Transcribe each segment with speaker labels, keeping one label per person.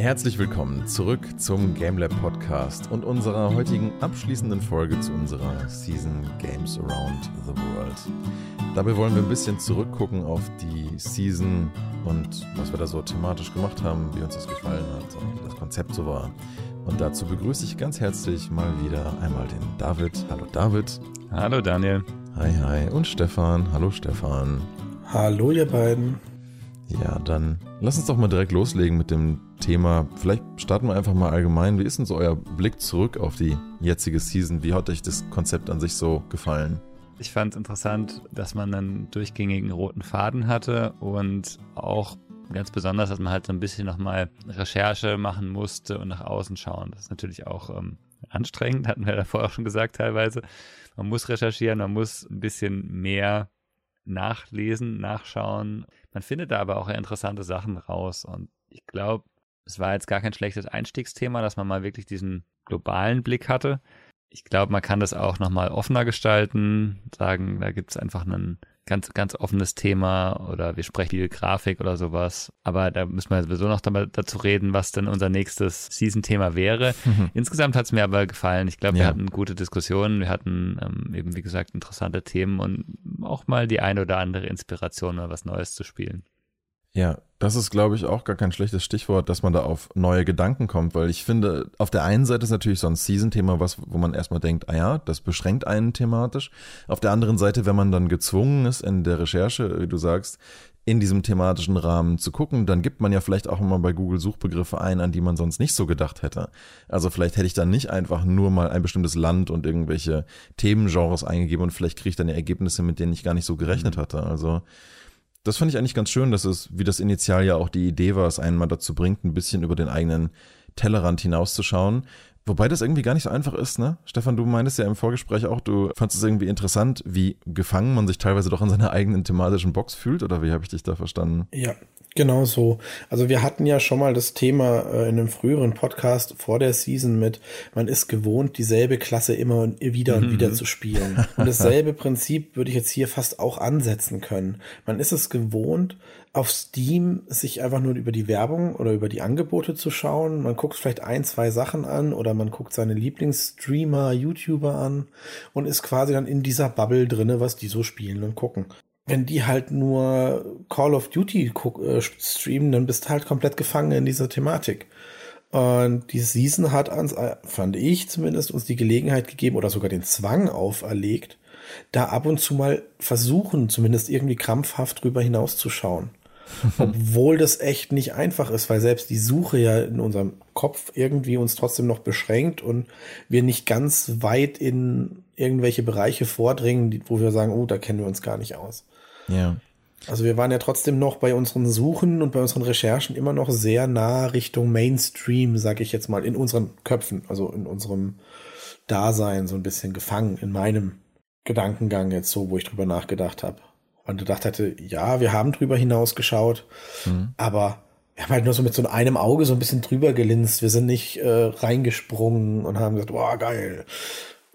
Speaker 1: Herzlich willkommen zurück zum GameLab Podcast und unserer heutigen abschließenden Folge zu unserer Season Games Around the World. Dabei wollen wir ein bisschen zurückgucken auf die Season und was wir da so thematisch gemacht haben, wie uns das gefallen hat und wie das Konzept so war. Und dazu begrüße ich ganz herzlich mal wieder einmal den David. Hallo David.
Speaker 2: Hallo Daniel.
Speaker 1: Hi, hi. Und Stefan. Hallo Stefan.
Speaker 3: Hallo ihr beiden.
Speaker 1: Ja, dann lass uns doch mal direkt loslegen mit dem Thema. Vielleicht starten wir einfach mal allgemein. Wie ist denn so euer Blick zurück auf die jetzige Season? Wie hat euch das Konzept an sich so gefallen?
Speaker 2: Ich fand es interessant, dass man einen durchgängigen roten Faden hatte und auch ganz besonders, dass man halt so ein bisschen nochmal Recherche machen musste und nach außen schauen. Das ist natürlich auch ähm, anstrengend, hatten wir davor auch schon gesagt teilweise. Man muss recherchieren, man muss ein bisschen mehr nachlesen, nachschauen. Man findet da aber auch interessante Sachen raus und ich glaube, es war jetzt gar kein schlechtes Einstiegsthema, dass man mal wirklich diesen globalen Blick hatte. Ich glaube, man kann das auch nochmal offener gestalten, sagen, da gibt es einfach einen ganz, ganz offenes Thema oder wir sprechen viel Grafik oder sowas. Aber da müssen wir sowieso noch dazu reden, was denn unser nächstes Season-Thema wäre. Mhm. Insgesamt hat es mir aber gefallen. Ich glaube, wir hatten gute Diskussionen, wir hatten ähm, eben, wie gesagt, interessante Themen und auch mal die eine oder andere Inspiration, mal was Neues zu spielen.
Speaker 1: Ja, das ist, glaube ich, auch gar kein schlechtes Stichwort, dass man da auf neue Gedanken kommt, weil ich finde, auf der einen Seite ist natürlich so ein Season-Thema was, wo man erstmal denkt, ah ja, das beschränkt einen thematisch. Auf der anderen Seite, wenn man dann gezwungen ist, in der Recherche, wie du sagst, in diesem thematischen Rahmen zu gucken, dann gibt man ja vielleicht auch immer bei Google Suchbegriffe ein, an die man sonst nicht so gedacht hätte. Also vielleicht hätte ich dann nicht einfach nur mal ein bestimmtes Land und irgendwelche Themengenres eingegeben und vielleicht kriege ich dann ja Ergebnisse, mit denen ich gar nicht so gerechnet mhm. hatte. Also das fand ich eigentlich ganz schön, dass es, wie das initial ja auch die Idee war, es einen mal dazu bringt, ein bisschen über den eigenen Tellerrand hinauszuschauen. Wobei das irgendwie gar nicht so einfach ist, ne? Stefan, du meintest ja im Vorgespräch auch, du fandest es irgendwie interessant, wie gefangen man sich teilweise doch in seiner eigenen thematischen Box fühlt, oder wie habe ich dich da verstanden?
Speaker 3: Ja, Genau so. Also wir hatten ja schon mal das Thema äh, in einem früheren Podcast vor der Season mit, man ist gewohnt, dieselbe Klasse immer wieder und mhm. wieder zu spielen. Und dasselbe Prinzip würde ich jetzt hier fast auch ansetzen können. Man ist es gewohnt, auf Steam sich einfach nur über die Werbung oder über die Angebote zu schauen. Man guckt vielleicht ein, zwei Sachen an oder man guckt seine Lieblingsstreamer, YouTuber an und ist quasi dann in dieser Bubble drinne, was die so spielen und gucken wenn die halt nur Call of Duty äh, streamen, dann bist du halt komplett gefangen in dieser Thematik. Und die Season hat uns, äh, fand ich zumindest, uns die Gelegenheit gegeben oder sogar den Zwang auferlegt, da ab und zu mal versuchen, zumindest irgendwie krampfhaft drüber hinauszuschauen. Obwohl das echt nicht einfach ist, weil selbst die Suche ja in unserem Kopf irgendwie uns trotzdem noch beschränkt und wir nicht ganz weit in irgendwelche Bereiche vordringen, wo wir sagen, oh, da kennen wir uns gar nicht aus.
Speaker 1: Ja.
Speaker 3: Also wir waren ja trotzdem noch bei unseren Suchen und bei unseren Recherchen immer noch sehr nah Richtung Mainstream, sag ich jetzt mal, in unseren Köpfen, also in unserem Dasein so ein bisschen gefangen, in meinem Gedankengang jetzt so, wo ich drüber nachgedacht habe. Und gedacht hätte, ja, wir haben drüber hinausgeschaut, mhm. aber wir haben halt nur so mit so einem Auge so ein bisschen drüber gelinst. Wir sind nicht äh, reingesprungen und haben gesagt, boah, geil.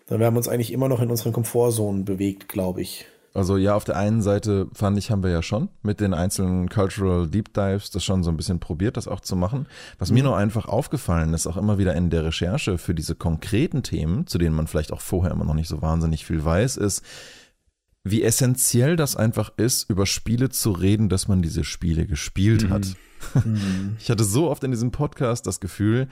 Speaker 3: Wir haben uns eigentlich immer noch in unseren Komfortzonen bewegt, glaube ich.
Speaker 1: Also ja, auf der einen Seite fand ich, haben wir ja schon mit den einzelnen Cultural Deep Dives das schon so ein bisschen probiert, das auch zu machen. Was mhm. mir nur einfach aufgefallen ist, auch immer wieder in der Recherche für diese konkreten Themen, zu denen man vielleicht auch vorher immer noch nicht so wahnsinnig viel weiß, ist, wie essentiell das einfach ist, über Spiele zu reden, dass man diese Spiele gespielt mhm. hat. Mhm. Ich hatte so oft in diesem Podcast das Gefühl,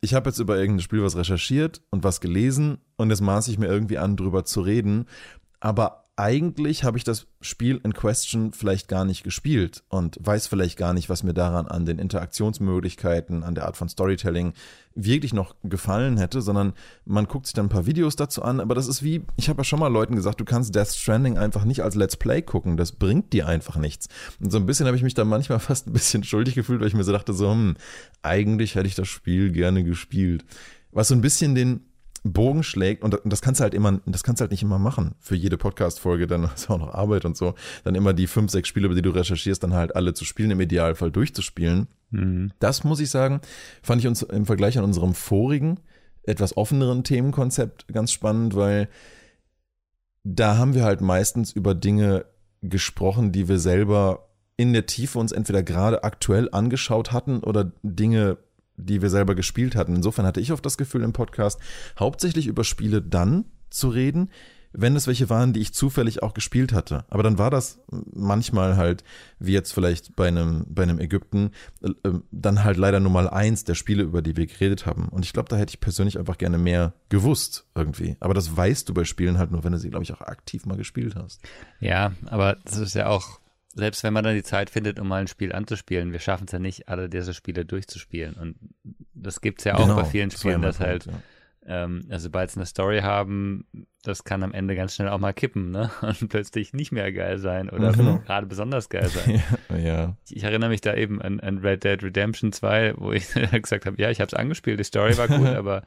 Speaker 1: ich habe jetzt über irgendein Spiel was recherchiert und was gelesen und jetzt maße ich mir irgendwie an, drüber zu reden. Aber eigentlich habe ich das Spiel in Question vielleicht gar nicht gespielt und weiß vielleicht gar nicht, was mir daran an den Interaktionsmöglichkeiten, an der Art von Storytelling wirklich noch gefallen hätte, sondern man guckt sich dann ein paar Videos dazu an, aber das ist wie, ich habe ja schon mal Leuten gesagt, du kannst Death Stranding einfach nicht als Let's Play gucken, das bringt dir einfach nichts. Und so ein bisschen habe ich mich da manchmal fast ein bisschen schuldig gefühlt, weil ich mir so dachte, so, hm, eigentlich hätte ich das Spiel gerne gespielt. Was so ein bisschen den Bogen schlägt, und das kannst du halt immer, das kannst du halt nicht immer machen. Für jede Podcast-Folge, dann ist auch noch Arbeit und so, dann immer die fünf, sechs Spiele, über die du recherchierst, dann halt alle zu spielen, im Idealfall durchzuspielen. Mhm. Das muss ich sagen, fand ich uns im Vergleich an unserem vorigen, etwas offeneren Themenkonzept ganz spannend, weil da haben wir halt meistens über Dinge gesprochen, die wir selber in der Tiefe uns entweder gerade aktuell angeschaut hatten oder Dinge die wir selber gespielt hatten. Insofern hatte ich oft das Gefühl im Podcast, hauptsächlich über Spiele dann zu reden, wenn es welche waren, die ich zufällig auch gespielt hatte. Aber dann war das manchmal halt, wie jetzt vielleicht bei einem, bei einem Ägypten, äh, ähm, dann halt leider Nummer eins der Spiele, über die wir geredet haben. Und ich glaube, da hätte ich persönlich einfach gerne mehr gewusst irgendwie. Aber das weißt du bei Spielen halt nur, wenn du sie, glaube ich, auch aktiv mal gespielt hast.
Speaker 2: Ja, aber das ist ja auch, selbst wenn man dann die Zeit findet, um mal ein Spiel anzuspielen, wir schaffen es ja nicht, alle diese Spiele durchzuspielen. Und das gibt es ja auch
Speaker 1: Genau,
Speaker 2: bei vielen Spielen, dass halt
Speaker 1: ja.
Speaker 2: ähm, also sobald sie eine Story haben, das kann am Ende ganz schnell auch mal kippen, ne? Und plötzlich nicht mehr geil sein oder
Speaker 1: Mhm.
Speaker 2: Gerade besonders geil sein.
Speaker 1: ja, ja.
Speaker 2: Ich, ich erinnere mich da eben an, an Red Dead Redemption 2, wo ich gesagt habe, ja, ich habe es angespielt, die Story war gut, aber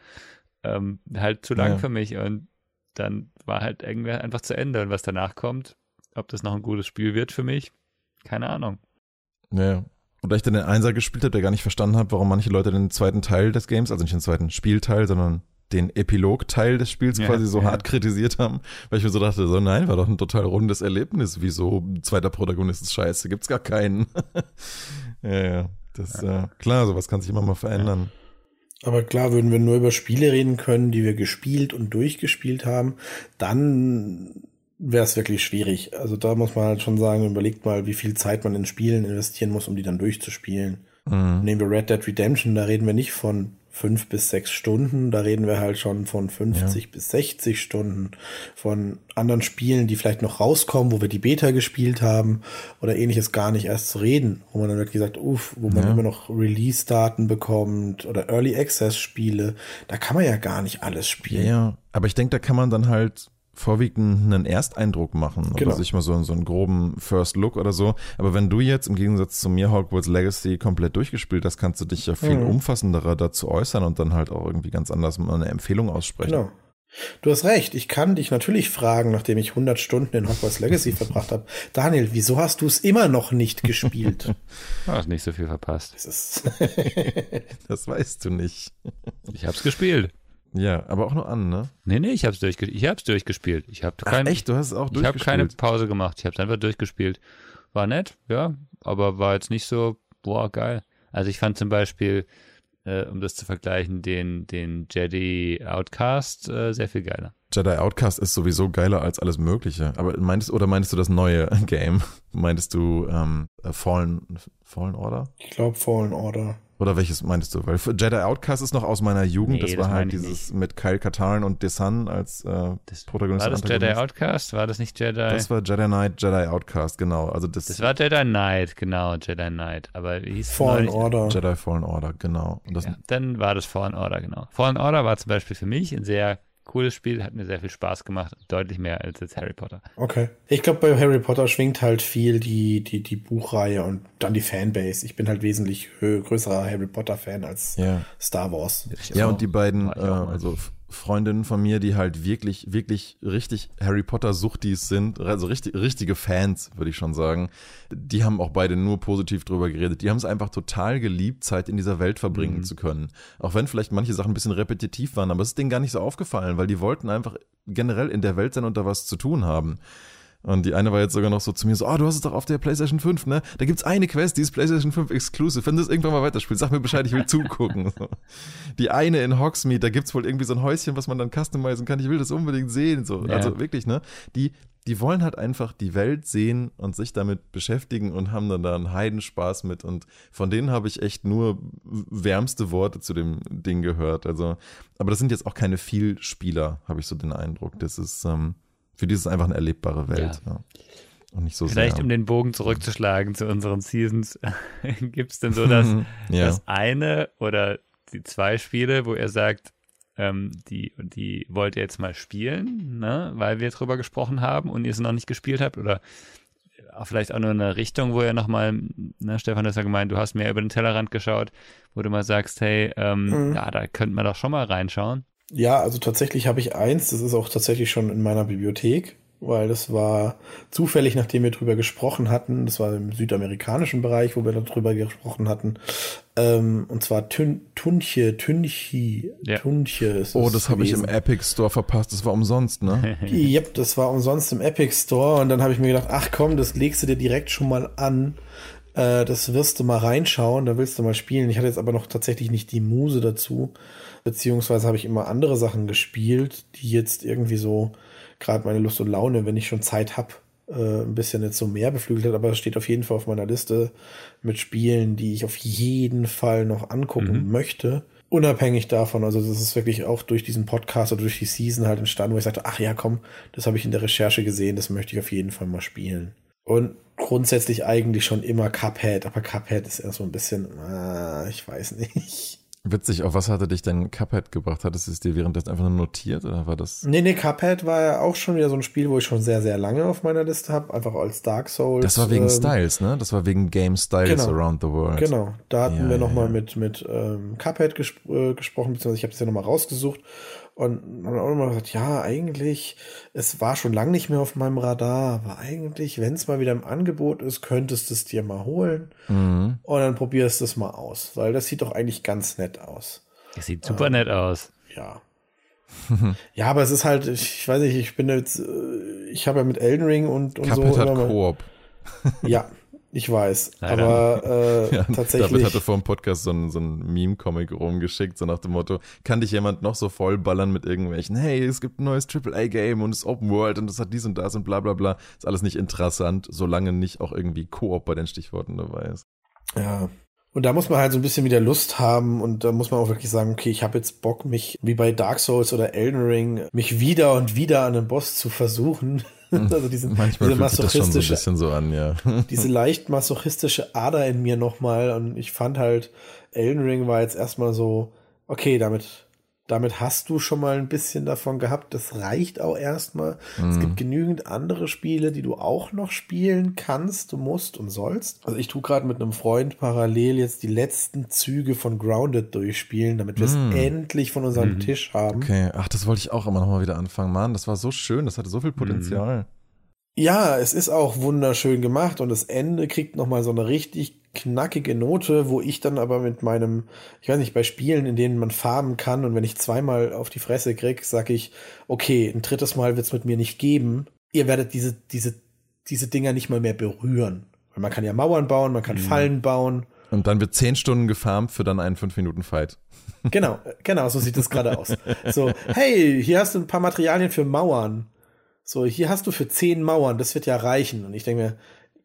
Speaker 2: ähm, halt zu lang
Speaker 1: Ja.
Speaker 2: für mich und dann war halt irgendwie einfach zu Ende und was danach kommt, ob das noch ein gutes Spiel wird für mich, keine Ahnung.
Speaker 1: Ja. Und da ich dann den Einser gespielt habe, der gar nicht verstanden hat, warum manche Leute den zweiten Teil des Games, also nicht den zweiten Spielteil, sondern den Epilog-Teil des Spiels
Speaker 2: Ja,
Speaker 1: quasi so
Speaker 2: ja.
Speaker 1: hart kritisiert haben, weil ich mir so dachte, so nein, war doch ein total rundes Erlebnis. Wieso zweiter Protagonist ist scheiße, gibt's gar keinen. ja, ja. Das, äh, klar, sowas kann sich immer mal verändern.
Speaker 3: Aber klar, würden wir nur über Spiele reden können, die wir gespielt und durchgespielt haben, dann wäre es wirklich schwierig. Also da muss man halt schon sagen, überlegt mal, wie viel Zeit man in Spielen investieren muss, um die dann durchzuspielen.
Speaker 1: Mhm.
Speaker 3: Nehmen wir Red Dead Redemption, da reden wir nicht von fünf bis sechs Stunden, da reden wir halt schon von 50 bis 60 Stunden, von anderen Spielen, die vielleicht noch rauskommen, wo wir die Beta gespielt haben oder ähnliches gar nicht erst zu reden, wo man dann wirklich sagt, uff, wo man
Speaker 1: Ja.
Speaker 3: immer noch Release-Daten bekommt oder Early Access-Spiele, da kann man ja gar nicht alles
Speaker 1: Ja,
Speaker 3: spielen.
Speaker 1: ja. Aber ich denke, da kann man dann halt vorwiegend einen Ersteindruck machen
Speaker 3: Genau.
Speaker 1: oder sich mal so, so einen groben First Look oder so. Aber wenn du jetzt im Gegensatz zu mir Hogwarts Legacy komplett durchgespielt hast, kannst du dich ja viel
Speaker 3: Mhm.
Speaker 1: umfassenderer dazu äußern und dann halt auch irgendwie ganz anders mal eine Empfehlung aussprechen.
Speaker 3: Genau. Du hast recht, ich kann dich natürlich fragen, nachdem ich 100 Stunden in Hogwarts Legacy verbracht habe. Daniel, wieso hast du es immer noch nicht gespielt?
Speaker 2: Du hast nicht so viel verpasst.
Speaker 3: Das ist
Speaker 1: Das weißt du nicht.
Speaker 2: Ich hab's gespielt.
Speaker 1: Ja, aber auch nur an, ne?
Speaker 2: Nee, nee, ich hab's, durchge ich hab's durchgespielt. Ich hab
Speaker 1: Ach,
Speaker 2: kein,
Speaker 1: echt? Du hast es auch
Speaker 2: Ich habe keine
Speaker 1: durchgespielt?
Speaker 2: Pause gemacht. Ich habe es einfach durchgespielt. War nett, ja, aber war jetzt nicht so, boah, geil. Also ich fand zum Beispiel, äh, um das zu vergleichen, den, den Jedi Outcast äh, sehr viel geiler.
Speaker 1: Jedi Outcast ist sowieso geiler als alles Mögliche. Aber meintest oder meintest du das neue Game? Meintest du ähm, Fallen, Fallen Order?
Speaker 3: ich glaube Fallen Order.
Speaker 1: Oder welches meintest du? Weil Jedi Outcast ist noch aus meiner Jugend.
Speaker 2: Nee,
Speaker 1: das
Speaker 2: das
Speaker 1: war halt dieses mit Kyle Katarn und Desan als äh,
Speaker 2: Das,
Speaker 1: Protagonist.
Speaker 2: war das Jedi. Outcast? War das nicht Jedi?
Speaker 1: Das war Jedi Knight, Jedi Outcast, genau. Also das,
Speaker 2: Das war Jedi Knight, genau, Jedi Knight. Aber wie hieß es
Speaker 3: Fallen? Order.
Speaker 1: Jedi Fallen Order, genau. Und das,
Speaker 2: Ja, dann war das Fallen Order, genau. Fallen Order war zum Beispiel für mich ein sehr cooles Spiel, hat mir sehr viel Spaß gemacht, deutlich mehr als jetzt Harry Potter.
Speaker 3: Okay. Ich glaube, bei Harry Potter schwingt halt viel die, die, die Buchreihe und dann die Fanbase. Ich bin halt wesentlich größerer Harry Potter-Fan als
Speaker 1: ja.
Speaker 3: Star Wars.
Speaker 1: Ja, und die beiden, äh, also Freundinnen von mir, die halt wirklich, wirklich richtig Harry Potter Suchtis sind, also richtig, richtige Fans, würde ich schon sagen. Die haben auch beide nur positiv drüber geredet. Die haben es einfach total geliebt, Zeit in dieser Welt verbringen
Speaker 2: Mhm.
Speaker 1: zu können. Auch wenn vielleicht manche Sachen ein bisschen repetitiv waren, aber es ist denen gar nicht so aufgefallen, weil die wollten einfach generell in der Welt sein und da was zu tun haben. Und die eine war jetzt sogar noch so zu mir so, oh, du hast es doch auf der PlayStation 5, ne? Da gibt's eine Quest, die ist PlayStation 5 Exclusive. Wenn du es irgendwann mal weiterspielst, sag mir Bescheid, ich will zugucken. So. Die eine in Hogsmeade, da gibt's wohl irgendwie so ein Häuschen, was man dann customizen kann. Ich will das unbedingt sehen. So.
Speaker 2: Ja.
Speaker 1: Also wirklich, ne? Die, die wollen halt einfach die Welt sehen und sich damit beschäftigen und haben dann da einen Heidenspaß mit. Und von denen habe ich echt nur wärmste Worte zu dem Ding gehört. Also, aber das sind jetzt auch keine Vielspieler, habe ich so den Eindruck. Das ist, ähm, für die ist es einfach eine erlebbare Welt. Ja. Und nicht so
Speaker 2: Vielleicht
Speaker 1: sehr.
Speaker 2: um den Bogen zurückzuschlagen zu unseren Seasons, gibt es denn so das,
Speaker 1: ja.
Speaker 2: das eine oder die zwei Spiele, wo er sagt, ähm, die, die wollt ihr jetzt mal spielen, ne, weil wir drüber gesprochen haben und ihr es noch nicht gespielt habt oder vielleicht auch nur in eine Richtung, wo ihr nochmal, ne, Stefan, du hast ja gemeint, du hast mehr über den Tellerrand geschaut, wo du mal sagst, hey, ähm,
Speaker 3: Mhm.
Speaker 2: ja, da könnte man doch schon mal reinschauen.
Speaker 3: Ja, also tatsächlich habe ich eins, das ist auch tatsächlich schon in meiner Bibliothek, weil das war zufällig, nachdem wir drüber gesprochen hatten, das war im südamerikanischen Bereich, wo wir darüber gesprochen hatten, ähm, und zwar Tün Tunche, Tünchi,
Speaker 2: Ja.
Speaker 3: Tunche ist
Speaker 1: Oh, das habe ich im. Epic Store verpasst. Das war umsonst, ne?
Speaker 3: Yep, das war umsonst im Epic Store und dann habe ich mir gedacht, ach komm, das legst du dir direkt schon mal an. Äh, das wirst du mal reinschauen, da willst du mal spielen. Ich hatte jetzt aber noch tatsächlich nicht die Muse dazu. Beziehungsweise habe ich immer andere Sachen gespielt, die jetzt irgendwie so gerade meine Lust und Laune, wenn ich schon Zeit habe, äh, ein bisschen jetzt so mehr beflügelt hat. Aber es steht auf jeden Fall auf meiner Liste mit Spielen, die ich auf jeden Fall noch angucken mhm. möchte unabhängig davon, also das ist wirklich auch durch diesen Podcast oder durch die Season halt entstanden, wo ich sagte, ach ja, komm, das habe ich in der Recherche gesehen, das möchte ich auf jeden Fall mal spielen. Und grundsätzlich eigentlich schon immer Cuphead, aber Cuphead ist eher so ein bisschen, äh, ich weiß nicht.
Speaker 1: Witzig, auf was hatte dich denn Cuphead gebracht? Hattest du es dir währenddessen einfach nur notiert oder war das?
Speaker 3: Nee, nee, Cuphead war ja auch schon wieder so ein Spiel, wo ich schon sehr, sehr lange auf meiner Liste habe, einfach als Dark Souls.
Speaker 1: Das war wegen ähm, Styles, ne? Das war wegen Game Styles genau, Around the World.
Speaker 3: Genau, da hatten ja, wir nochmal ja. mit, mit ähm, Cuphead gespr äh, gesprochen, beziehungsweise ich habe das ja nochmal rausgesucht und dann auch immer gesagt, ja, eigentlich, es war schon lange nicht mehr auf meinem Radar, aber eigentlich, wenn es mal wieder im Angebot ist, könntest du es dir mal holen mhm. und dann probierst du es mal aus, weil das sieht doch eigentlich ganz nett aus.
Speaker 2: Das sieht super ähm, nett aus.
Speaker 3: Ja. ja, aber es ist halt, ich weiß nicht, ich bin jetzt, äh, ich habe ja mit Elden Ring und, und
Speaker 1: Cuphead
Speaker 3: so.
Speaker 1: Hat Koop.
Speaker 3: ja, ich weiß, Leider. aber äh, ja, tatsächlich.
Speaker 1: David hatte vor dem Podcast so ein, so ein Meme-Comic rumgeschickt, so nach dem Motto, kann dich jemand noch so vollballern mit irgendwelchen, hey, es gibt ein neues AAA-Game und es ist Open World und es hat dies und das und bla bla bla. Ist alles nicht interessant, solange nicht auch irgendwie Koop bei den Stichworten dabei ist.
Speaker 3: Ja, und da muss man halt so ein bisschen wieder Lust haben und da muss man auch wirklich sagen, okay, ich habe jetzt Bock, mich wie bei Dark Souls oder Elden Ring, mich wieder und wieder an den Boss zu versuchen.
Speaker 1: also diese, Manchmal diese masochistische, das schon so ein bisschen so an, ja.
Speaker 3: diese leicht masochistische Ader in mir nochmal und ich fand halt, Elden Ring war jetzt erstmal so, okay, damit damit hast du schon mal ein bisschen davon gehabt. Das reicht auch erstmal. Mhm. Es gibt genügend andere Spiele, die du auch noch spielen kannst, du musst und sollst. Also ich tue gerade mit einem Freund parallel jetzt die letzten Züge von Grounded durchspielen, damit wir es mhm. endlich von unserem mhm. Tisch haben.
Speaker 1: Okay, ach, das wollte ich auch immer noch mal wieder anfangen. Mann, das war so schön, das hatte so viel Potenzial.
Speaker 3: Ja, es ist auch wunderschön gemacht und das Ende kriegt noch mal so eine richtig knackige Note, wo ich dann aber mit meinem, ich weiß nicht, bei Spielen, in denen man farben kann und wenn ich zweimal auf die Fresse krieg, sag ich, okay, ein drittes Mal wird's mit mir nicht geben. Ihr werdet diese, diese, diese Dinger nicht mal mehr berühren. Weil man kann ja Mauern bauen, man kann mhm. Fallen bauen.
Speaker 1: Und dann wird zehn Stunden gefarmt für dann einen fünf Minuten Fight.
Speaker 3: Genau, genau, so sieht es gerade aus. So, hey, hier hast du ein paar Materialien für Mauern. So, hier hast du für zehn Mauern, das wird ja reichen. Und ich denke mir,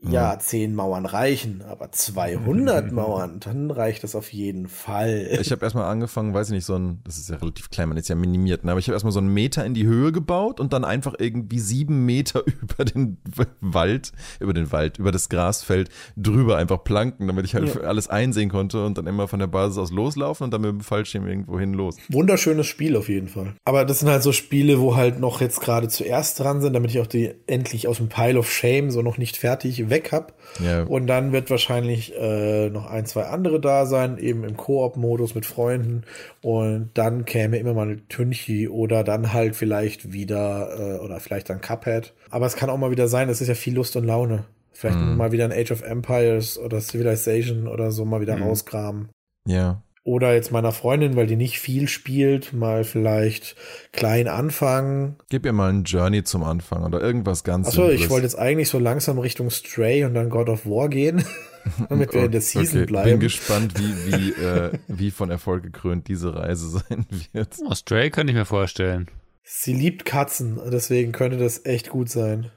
Speaker 3: ja, zehn Mauern reichen, aber 200 Mauern, dann reicht das auf jeden Fall.
Speaker 1: Ich habe erstmal angefangen, weiß ich nicht, so ein, das ist ja relativ klein, man ist ja minimiert, ne? aber ich habe erstmal so einen Meter in die Höhe gebaut und dann einfach irgendwie sieben Meter über den Wald, über den Wald, über das Grasfeld drüber einfach planken, damit ich halt ja. alles einsehen konnte und dann immer von der Basis aus loslaufen und dann mit dem Fallschirm irgendwo hin los.
Speaker 3: Wunderschönes Spiel auf jeden Fall. Aber das sind halt so Spiele, wo halt noch jetzt gerade zuerst dran sind, damit ich auch die endlich aus dem Pile of Shame so noch nicht fertig weg habe. Ja. Und dann wird wahrscheinlich äh, noch ein, zwei andere da sein, eben im Koop-Modus mit Freunden. Und dann käme immer mal eine Tünchi oder dann halt vielleicht wieder, äh, oder vielleicht dann Cuphead. Aber es kann auch mal wieder sein, es ist ja viel Lust und Laune. Vielleicht mhm. mal wieder ein Age of Empires oder Civilization oder so mal wieder mhm. rausgraben.
Speaker 1: Ja.
Speaker 3: Oder jetzt meiner Freundin, weil die nicht viel spielt, mal vielleicht klein anfangen.
Speaker 1: Gib ihr mal ein Journey zum Anfang oder irgendwas ganz
Speaker 3: Achso, ich wollte jetzt eigentlich so langsam Richtung Stray und dann God of War gehen, damit wir in der Season okay. bleiben.
Speaker 1: Bin gespannt, wie, wie, äh, wie von Erfolg gekrönt diese Reise sein wird.
Speaker 2: Oh, Stray könnte ich mir vorstellen.
Speaker 3: Sie liebt Katzen, deswegen könnte das echt gut sein.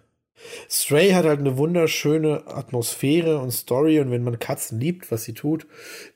Speaker 3: Stray hat halt eine wunderschöne Atmosphäre und Story und wenn man Katzen liebt, was sie tut,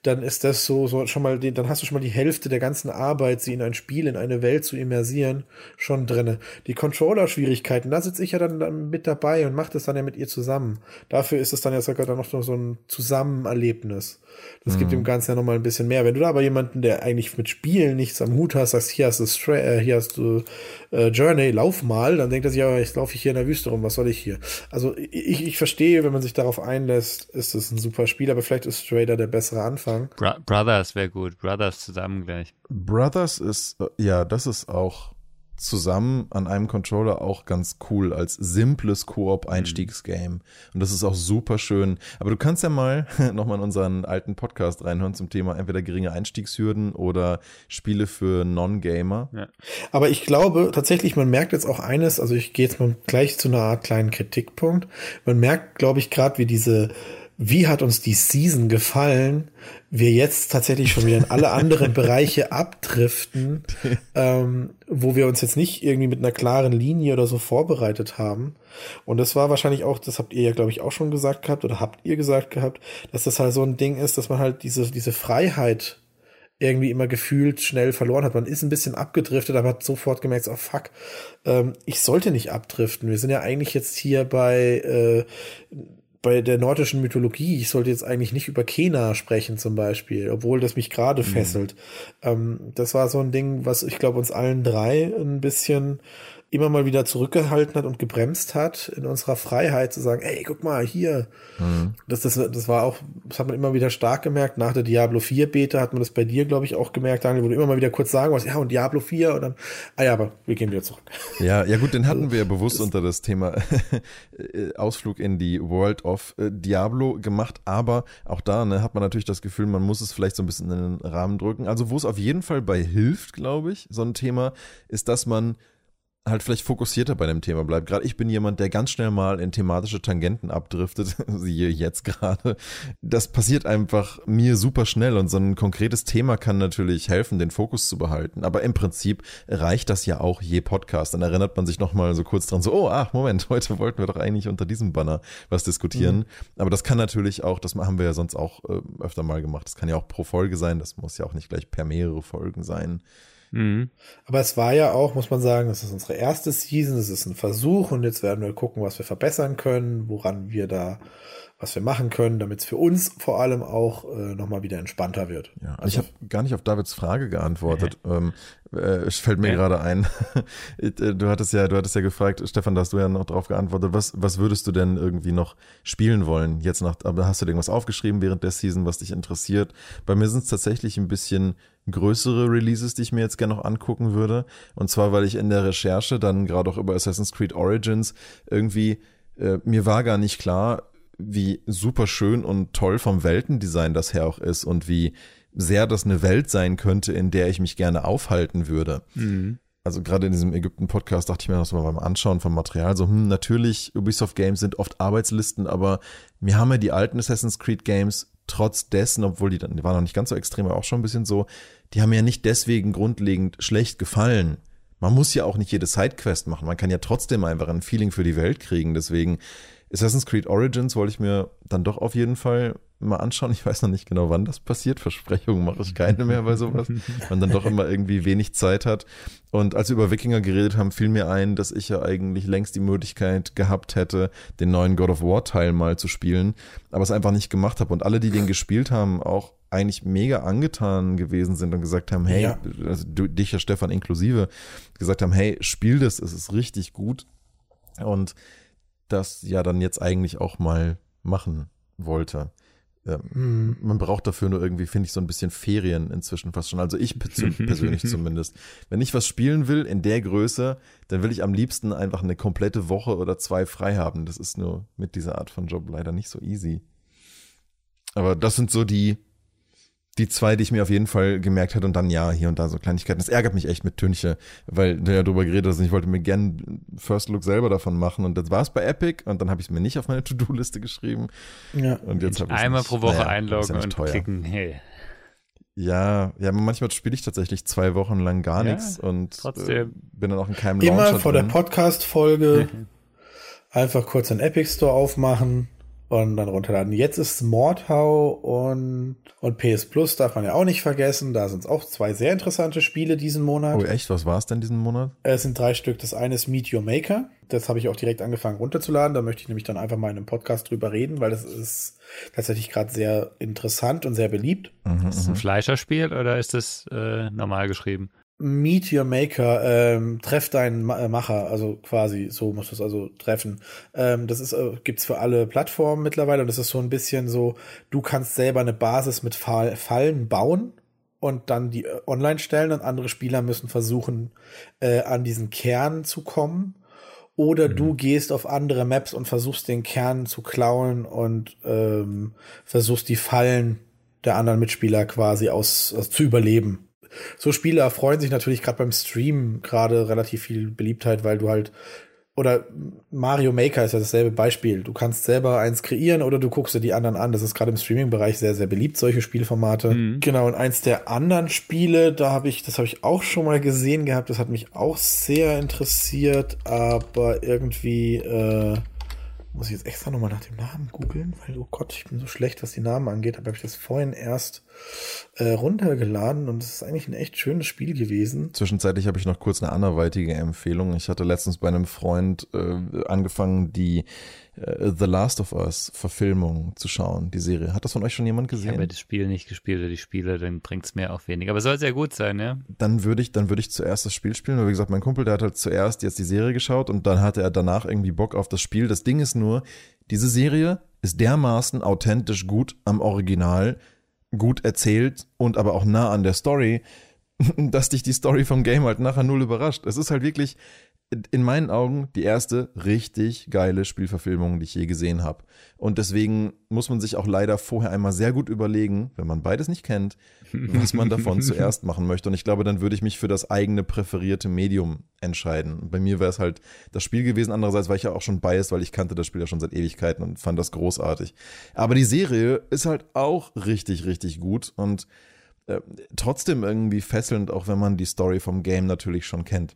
Speaker 3: dann ist das so, so schon mal, dann hast du schon mal die Hälfte der ganzen Arbeit, sie in ein Spiel, in eine Welt zu immersieren, schon drinne. Die Controller-Schwierigkeiten, da sitze ich ja dann, dann mit dabei und mache das dann ja mit ihr zusammen. Dafür ist es dann ja sogar dann noch so ein Zusammenerlebnis. Das mhm. gibt dem Ganzen ja nochmal ein bisschen mehr. Wenn du da aber jemanden, der eigentlich mit Spielen nichts am Hut hast, sagst, hier hast du, Stray, äh, hier hast du äh, Journey, lauf mal, dann denkt er sich, ja, ich laufe hier in der Wüste rum, was soll ich hier? Also ich, ich verstehe, wenn man sich darauf einlässt, ist es ein super Spiel, aber vielleicht ist Stray da der bessere Anfang.
Speaker 2: Bro Brothers wäre gut, Brothers zusammen gleich.
Speaker 1: Brothers ist, äh, ja, das ist auch zusammen an einem Controller auch ganz cool als simples Koop-Einstiegsgame. Mhm. Und das ist auch super schön. Aber du kannst ja mal nochmal in unseren alten Podcast reinhören zum Thema entweder geringe Einstiegshürden oder Spiele für Non-Gamer. Ja.
Speaker 3: Aber ich glaube tatsächlich, man merkt jetzt auch eines, also ich gehe jetzt mal gleich zu einer Art kleinen Kritikpunkt. Man merkt, glaube ich, gerade, wie diese wie hat uns die Season gefallen, wir jetzt tatsächlich schon wieder in alle anderen Bereiche abdriften, ähm, wo wir uns jetzt nicht irgendwie mit einer klaren Linie oder so vorbereitet haben. Und das war wahrscheinlich auch, das habt ihr ja, glaube ich, auch schon gesagt gehabt oder habt ihr gesagt gehabt, dass das halt so ein Ding ist, dass man halt diese, diese Freiheit irgendwie immer gefühlt schnell verloren hat. Man ist ein bisschen abgedriftet, aber hat sofort gemerkt, oh fuck, ähm, ich sollte nicht abdriften. Wir sind ja eigentlich jetzt hier bei äh, bei der nordischen Mythologie, ich sollte jetzt eigentlich nicht über Kena sprechen zum Beispiel, obwohl das mich gerade mhm. fesselt. Ähm, das war so ein Ding, was ich glaube uns allen drei ein bisschen immer mal wieder zurückgehalten hat und gebremst hat in unserer Freiheit zu sagen, ey, guck mal hier. Mhm. Das, das, das war auch, das hat man immer wieder stark gemerkt. Nach der Diablo 4 Beta hat man das bei dir, glaube ich, auch gemerkt, Daniel, wo du immer mal wieder kurz sagen was, ja, und Diablo 4 und dann, ah ja, aber wir gehen wieder zurück.
Speaker 1: Ja, ja gut, den hatten wir ja bewusst unter das Thema äh, Ausflug in die World of äh, Diablo gemacht, aber auch da ne, hat man natürlich das Gefühl, man muss es vielleicht so ein bisschen in den Rahmen drücken. Also wo es auf jeden Fall bei hilft, glaube ich, so ein Thema, ist, dass man halt vielleicht fokussierter bei dem Thema bleibt. Gerade ich bin jemand, der ganz schnell mal in thematische Tangenten abdriftet, siehe jetzt gerade. Das passiert einfach mir super schnell und so ein konkretes Thema kann natürlich helfen, den Fokus zu behalten. Aber im Prinzip reicht das ja auch je Podcast. Dann erinnert man sich nochmal so kurz dran, so, oh, ach, Moment, heute wollten wir doch eigentlich unter diesem Banner was diskutieren. Mhm. Aber das kann natürlich auch, das haben wir ja sonst auch äh, öfter mal gemacht. Das kann ja auch pro Folge sein, das muss ja auch nicht gleich per mehrere Folgen sein.
Speaker 3: Mhm. Aber es war ja auch, muss man sagen, das ist unsere erste Season, es ist ein Versuch und jetzt werden wir gucken, was wir verbessern können, woran wir da, was wir machen können, damit es für uns vor allem auch äh, nochmal wieder entspannter wird.
Speaker 1: Ja, also ich habe gar nicht auf Davids Frage geantwortet. Okay. Ähm, äh, es fällt mir gerade ein. Äh, du hattest ja, du hattest ja gefragt, Stefan, da hast du ja noch drauf geantwortet. Was, was würdest du denn irgendwie noch spielen wollen? Jetzt nach, aber hast du dir irgendwas aufgeschrieben während der Season, was dich interessiert? Bei mir sind es tatsächlich ein bisschen größere Releases, die ich mir jetzt gerne noch angucken würde. Und zwar, weil ich in der Recherche dann gerade auch über Assassin's Creed Origins irgendwie, äh, mir war gar nicht klar, wie super schön und toll vom Weltendesign das her auch ist und wie sehr das eine Welt sein könnte, in der ich mich gerne aufhalten würde. Mhm. Also gerade in diesem Ägypten-Podcast dachte ich mir das mal beim Anschauen vom Material so, hm, natürlich, Ubisoft Games sind oft Arbeitslisten, aber mir haben ja die alten Assassin's Creed Games trotz dessen, obwohl die dann, die waren noch nicht ganz so extrem, aber auch schon ein bisschen so, die haben ja nicht deswegen grundlegend schlecht gefallen. Man muss ja auch nicht jede Sidequest machen. Man kann ja trotzdem einfach ein Feeling für die Welt kriegen. Deswegen Assassin's Creed Origins wollte ich mir dann doch auf jeden Fall mal anschauen. Ich weiß noch nicht genau, wann das passiert. Versprechungen mache ich keine mehr bei sowas. Man dann doch immer irgendwie wenig Zeit hat. Und als wir über Wikinger geredet haben, fiel mir ein, dass ich ja eigentlich längst die Möglichkeit gehabt hätte, den neuen God of War Teil mal zu spielen, aber es einfach nicht gemacht habe. Und alle, die den gespielt haben, auch eigentlich mega angetan gewesen sind und gesagt haben, hey, ja. also du, dich ja Stefan inklusive, gesagt haben, hey, spiel das, es ist richtig gut. Und das ja dann jetzt eigentlich auch mal machen wollte. Ähm, mhm. Man braucht dafür nur irgendwie, finde ich, so ein bisschen Ferien inzwischen fast schon. Also ich persönlich zumindest. Wenn ich was spielen will in der Größe, dann will ich am liebsten einfach eine komplette Woche oder zwei frei haben. Das ist nur mit dieser Art von Job leider nicht so easy. Aber das sind so die, die zwei, die ich mir auf jeden Fall gemerkt hätte und dann ja, hier und da so Kleinigkeiten. Das ärgert mich echt mit Tünche, weil du ja drüber geredet hast und ich wollte mir gern First Look selber davon machen und das war es bei Epic und dann habe ich es mir nicht auf meine To-Do-Liste geschrieben.
Speaker 2: Ja. Und jetzt habe ich einmal nicht, pro Woche naja, einloggen ja und teuer. klicken, hey.
Speaker 1: Ja, ja, manchmal spiele ich tatsächlich zwei Wochen lang gar ja, nichts und
Speaker 2: trotzdem.
Speaker 1: Äh, bin dann auch in keinem
Speaker 3: Immer Launcher vor drin. der Podcast-Folge einfach kurz den Epic Store aufmachen, und dann runterladen. Jetzt ist Mordhau und, und PS Plus darf man ja auch nicht vergessen. Da sind es auch zwei sehr interessante Spiele diesen Monat.
Speaker 1: Oh echt? Was war es denn diesen Monat?
Speaker 3: Es sind drei Stück. Das eine ist Meet Your Maker. Das habe ich auch direkt angefangen runterzuladen. Da möchte ich nämlich dann einfach mal in einem Podcast drüber reden, weil das ist tatsächlich gerade sehr interessant und sehr beliebt.
Speaker 2: Mhm, ist das ein mhm. Fleischerspiel oder ist das äh, normal geschrieben?
Speaker 3: Meet Your Maker, ähm, treff deinen äh, Macher, also quasi, so muss es also treffen. Ähm, das ist, äh, gibt's für alle Plattformen mittlerweile und das ist so ein bisschen so, du kannst selber eine Basis mit Fall, Fallen bauen und dann die äh, online stellen und andere Spieler müssen versuchen, äh, an diesen Kern zu kommen. Oder mhm. du gehst auf andere Maps und versuchst den Kern zu klauen und ähm, versuchst die Fallen der anderen Mitspieler quasi aus, aus zu überleben so Spiele erfreuen sich natürlich gerade beim Stream gerade relativ viel Beliebtheit, weil du halt oder Mario Maker ist ja dasselbe Beispiel. Du kannst selber eins kreieren oder du guckst dir die anderen an. Das ist gerade im Streaming-Bereich sehr, sehr beliebt, solche Spielformate. Mhm. Genau, und eins der anderen Spiele, da habe ich, das habe ich auch schon mal gesehen gehabt, das hat mich auch sehr interessiert, aber irgendwie, äh, muss ich jetzt extra nochmal nach dem Namen googeln, weil, oh Gott, ich bin so schlecht, was die Namen angeht, aber habe ich das vorhin erst äh, runtergeladen und es ist eigentlich ein echt schönes Spiel gewesen.
Speaker 1: Zwischenzeitlich habe ich noch kurz eine anderweitige Empfehlung. Ich hatte letztens bei einem Freund äh, angefangen, die The Last of Us Verfilmung zu schauen, die Serie. Hat das von euch schon jemand gesehen? Ich
Speaker 2: habe das Spiel nicht gespielt oder die Spiele, dann bringt es mir auch wenig. Aber soll sehr gut sein, ja?
Speaker 1: Dann würde ich, dann würde ich zuerst das Spiel spielen, weil wie gesagt, mein Kumpel, der hat halt zuerst jetzt die Serie geschaut und dann hatte er danach irgendwie Bock auf das Spiel. Das Ding ist nur, diese Serie ist dermaßen authentisch gut am Original, gut erzählt und aber auch nah an der Story, dass dich die Story vom Game halt nachher null überrascht. Es ist halt wirklich, in meinen Augen die erste richtig geile Spielverfilmung, die ich je gesehen habe. Und deswegen muss man sich auch leider vorher einmal sehr gut überlegen, wenn man beides nicht kennt, was man davon zuerst machen möchte. Und ich glaube, dann würde ich mich für das eigene präferierte Medium entscheiden. Bei mir wäre es halt das Spiel gewesen. Andererseits war ich ja auch schon biased, weil ich kannte das Spiel ja schon seit Ewigkeiten und fand das großartig. Aber die Serie ist halt auch richtig, richtig gut und äh, trotzdem irgendwie fesselnd, auch wenn man die Story vom Game natürlich schon kennt.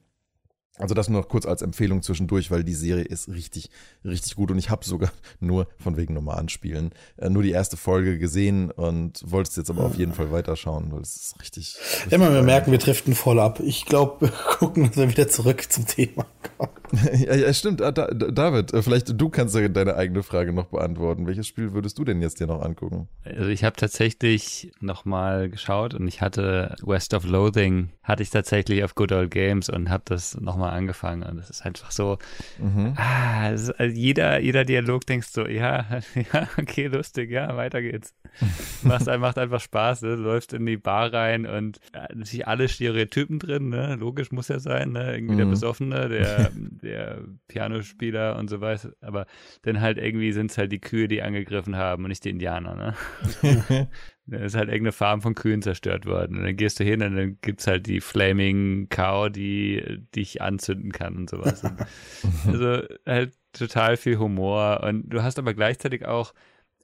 Speaker 1: Also das nur noch kurz als Empfehlung zwischendurch, weil die Serie ist richtig, richtig gut und ich habe sogar nur von wegen normalen Spielen äh, nur die erste Folge gesehen und wollte es jetzt aber auf jeden Fall weiterschauen, weil es ist richtig. richtig
Speaker 3: ja, man, wir merken, wir driften voll ab. Ich glaube, wir gucken uns dann wieder zurück zum Thema
Speaker 1: kommen. ja, ja, stimmt. Ah, da, David, äh, vielleicht du kannst ja deine eigene Frage noch beantworten. Welches Spiel würdest du denn jetzt dir noch angucken?
Speaker 2: Also ich habe tatsächlich nochmal geschaut und ich hatte West of Loathing, hatte ich tatsächlich auf Good Old Games und habe das nochmal angefangen. Und das ist einfach so, mhm. ah, ist, also jeder, jeder Dialog denkst so, ja, ja, okay, lustig, ja, weiter geht's. macht, macht einfach Spaß, ne? du läufst in die Bar rein und ja, natürlich alle Stereotypen drin, ne? logisch muss ja sein, ne? irgendwie mhm. der Besoffene, der der Pianospieler und so weiter, aber dann halt irgendwie sind es halt die Kühe, die angegriffen haben und nicht die Indianer, ne? Dann ist halt irgendeine Farm von Kühen zerstört worden. Und dann gehst du hin und dann gibt's halt die Flaming Cow, die dich anzünden kann und sowas. also halt total viel Humor. Und du hast aber gleichzeitig auch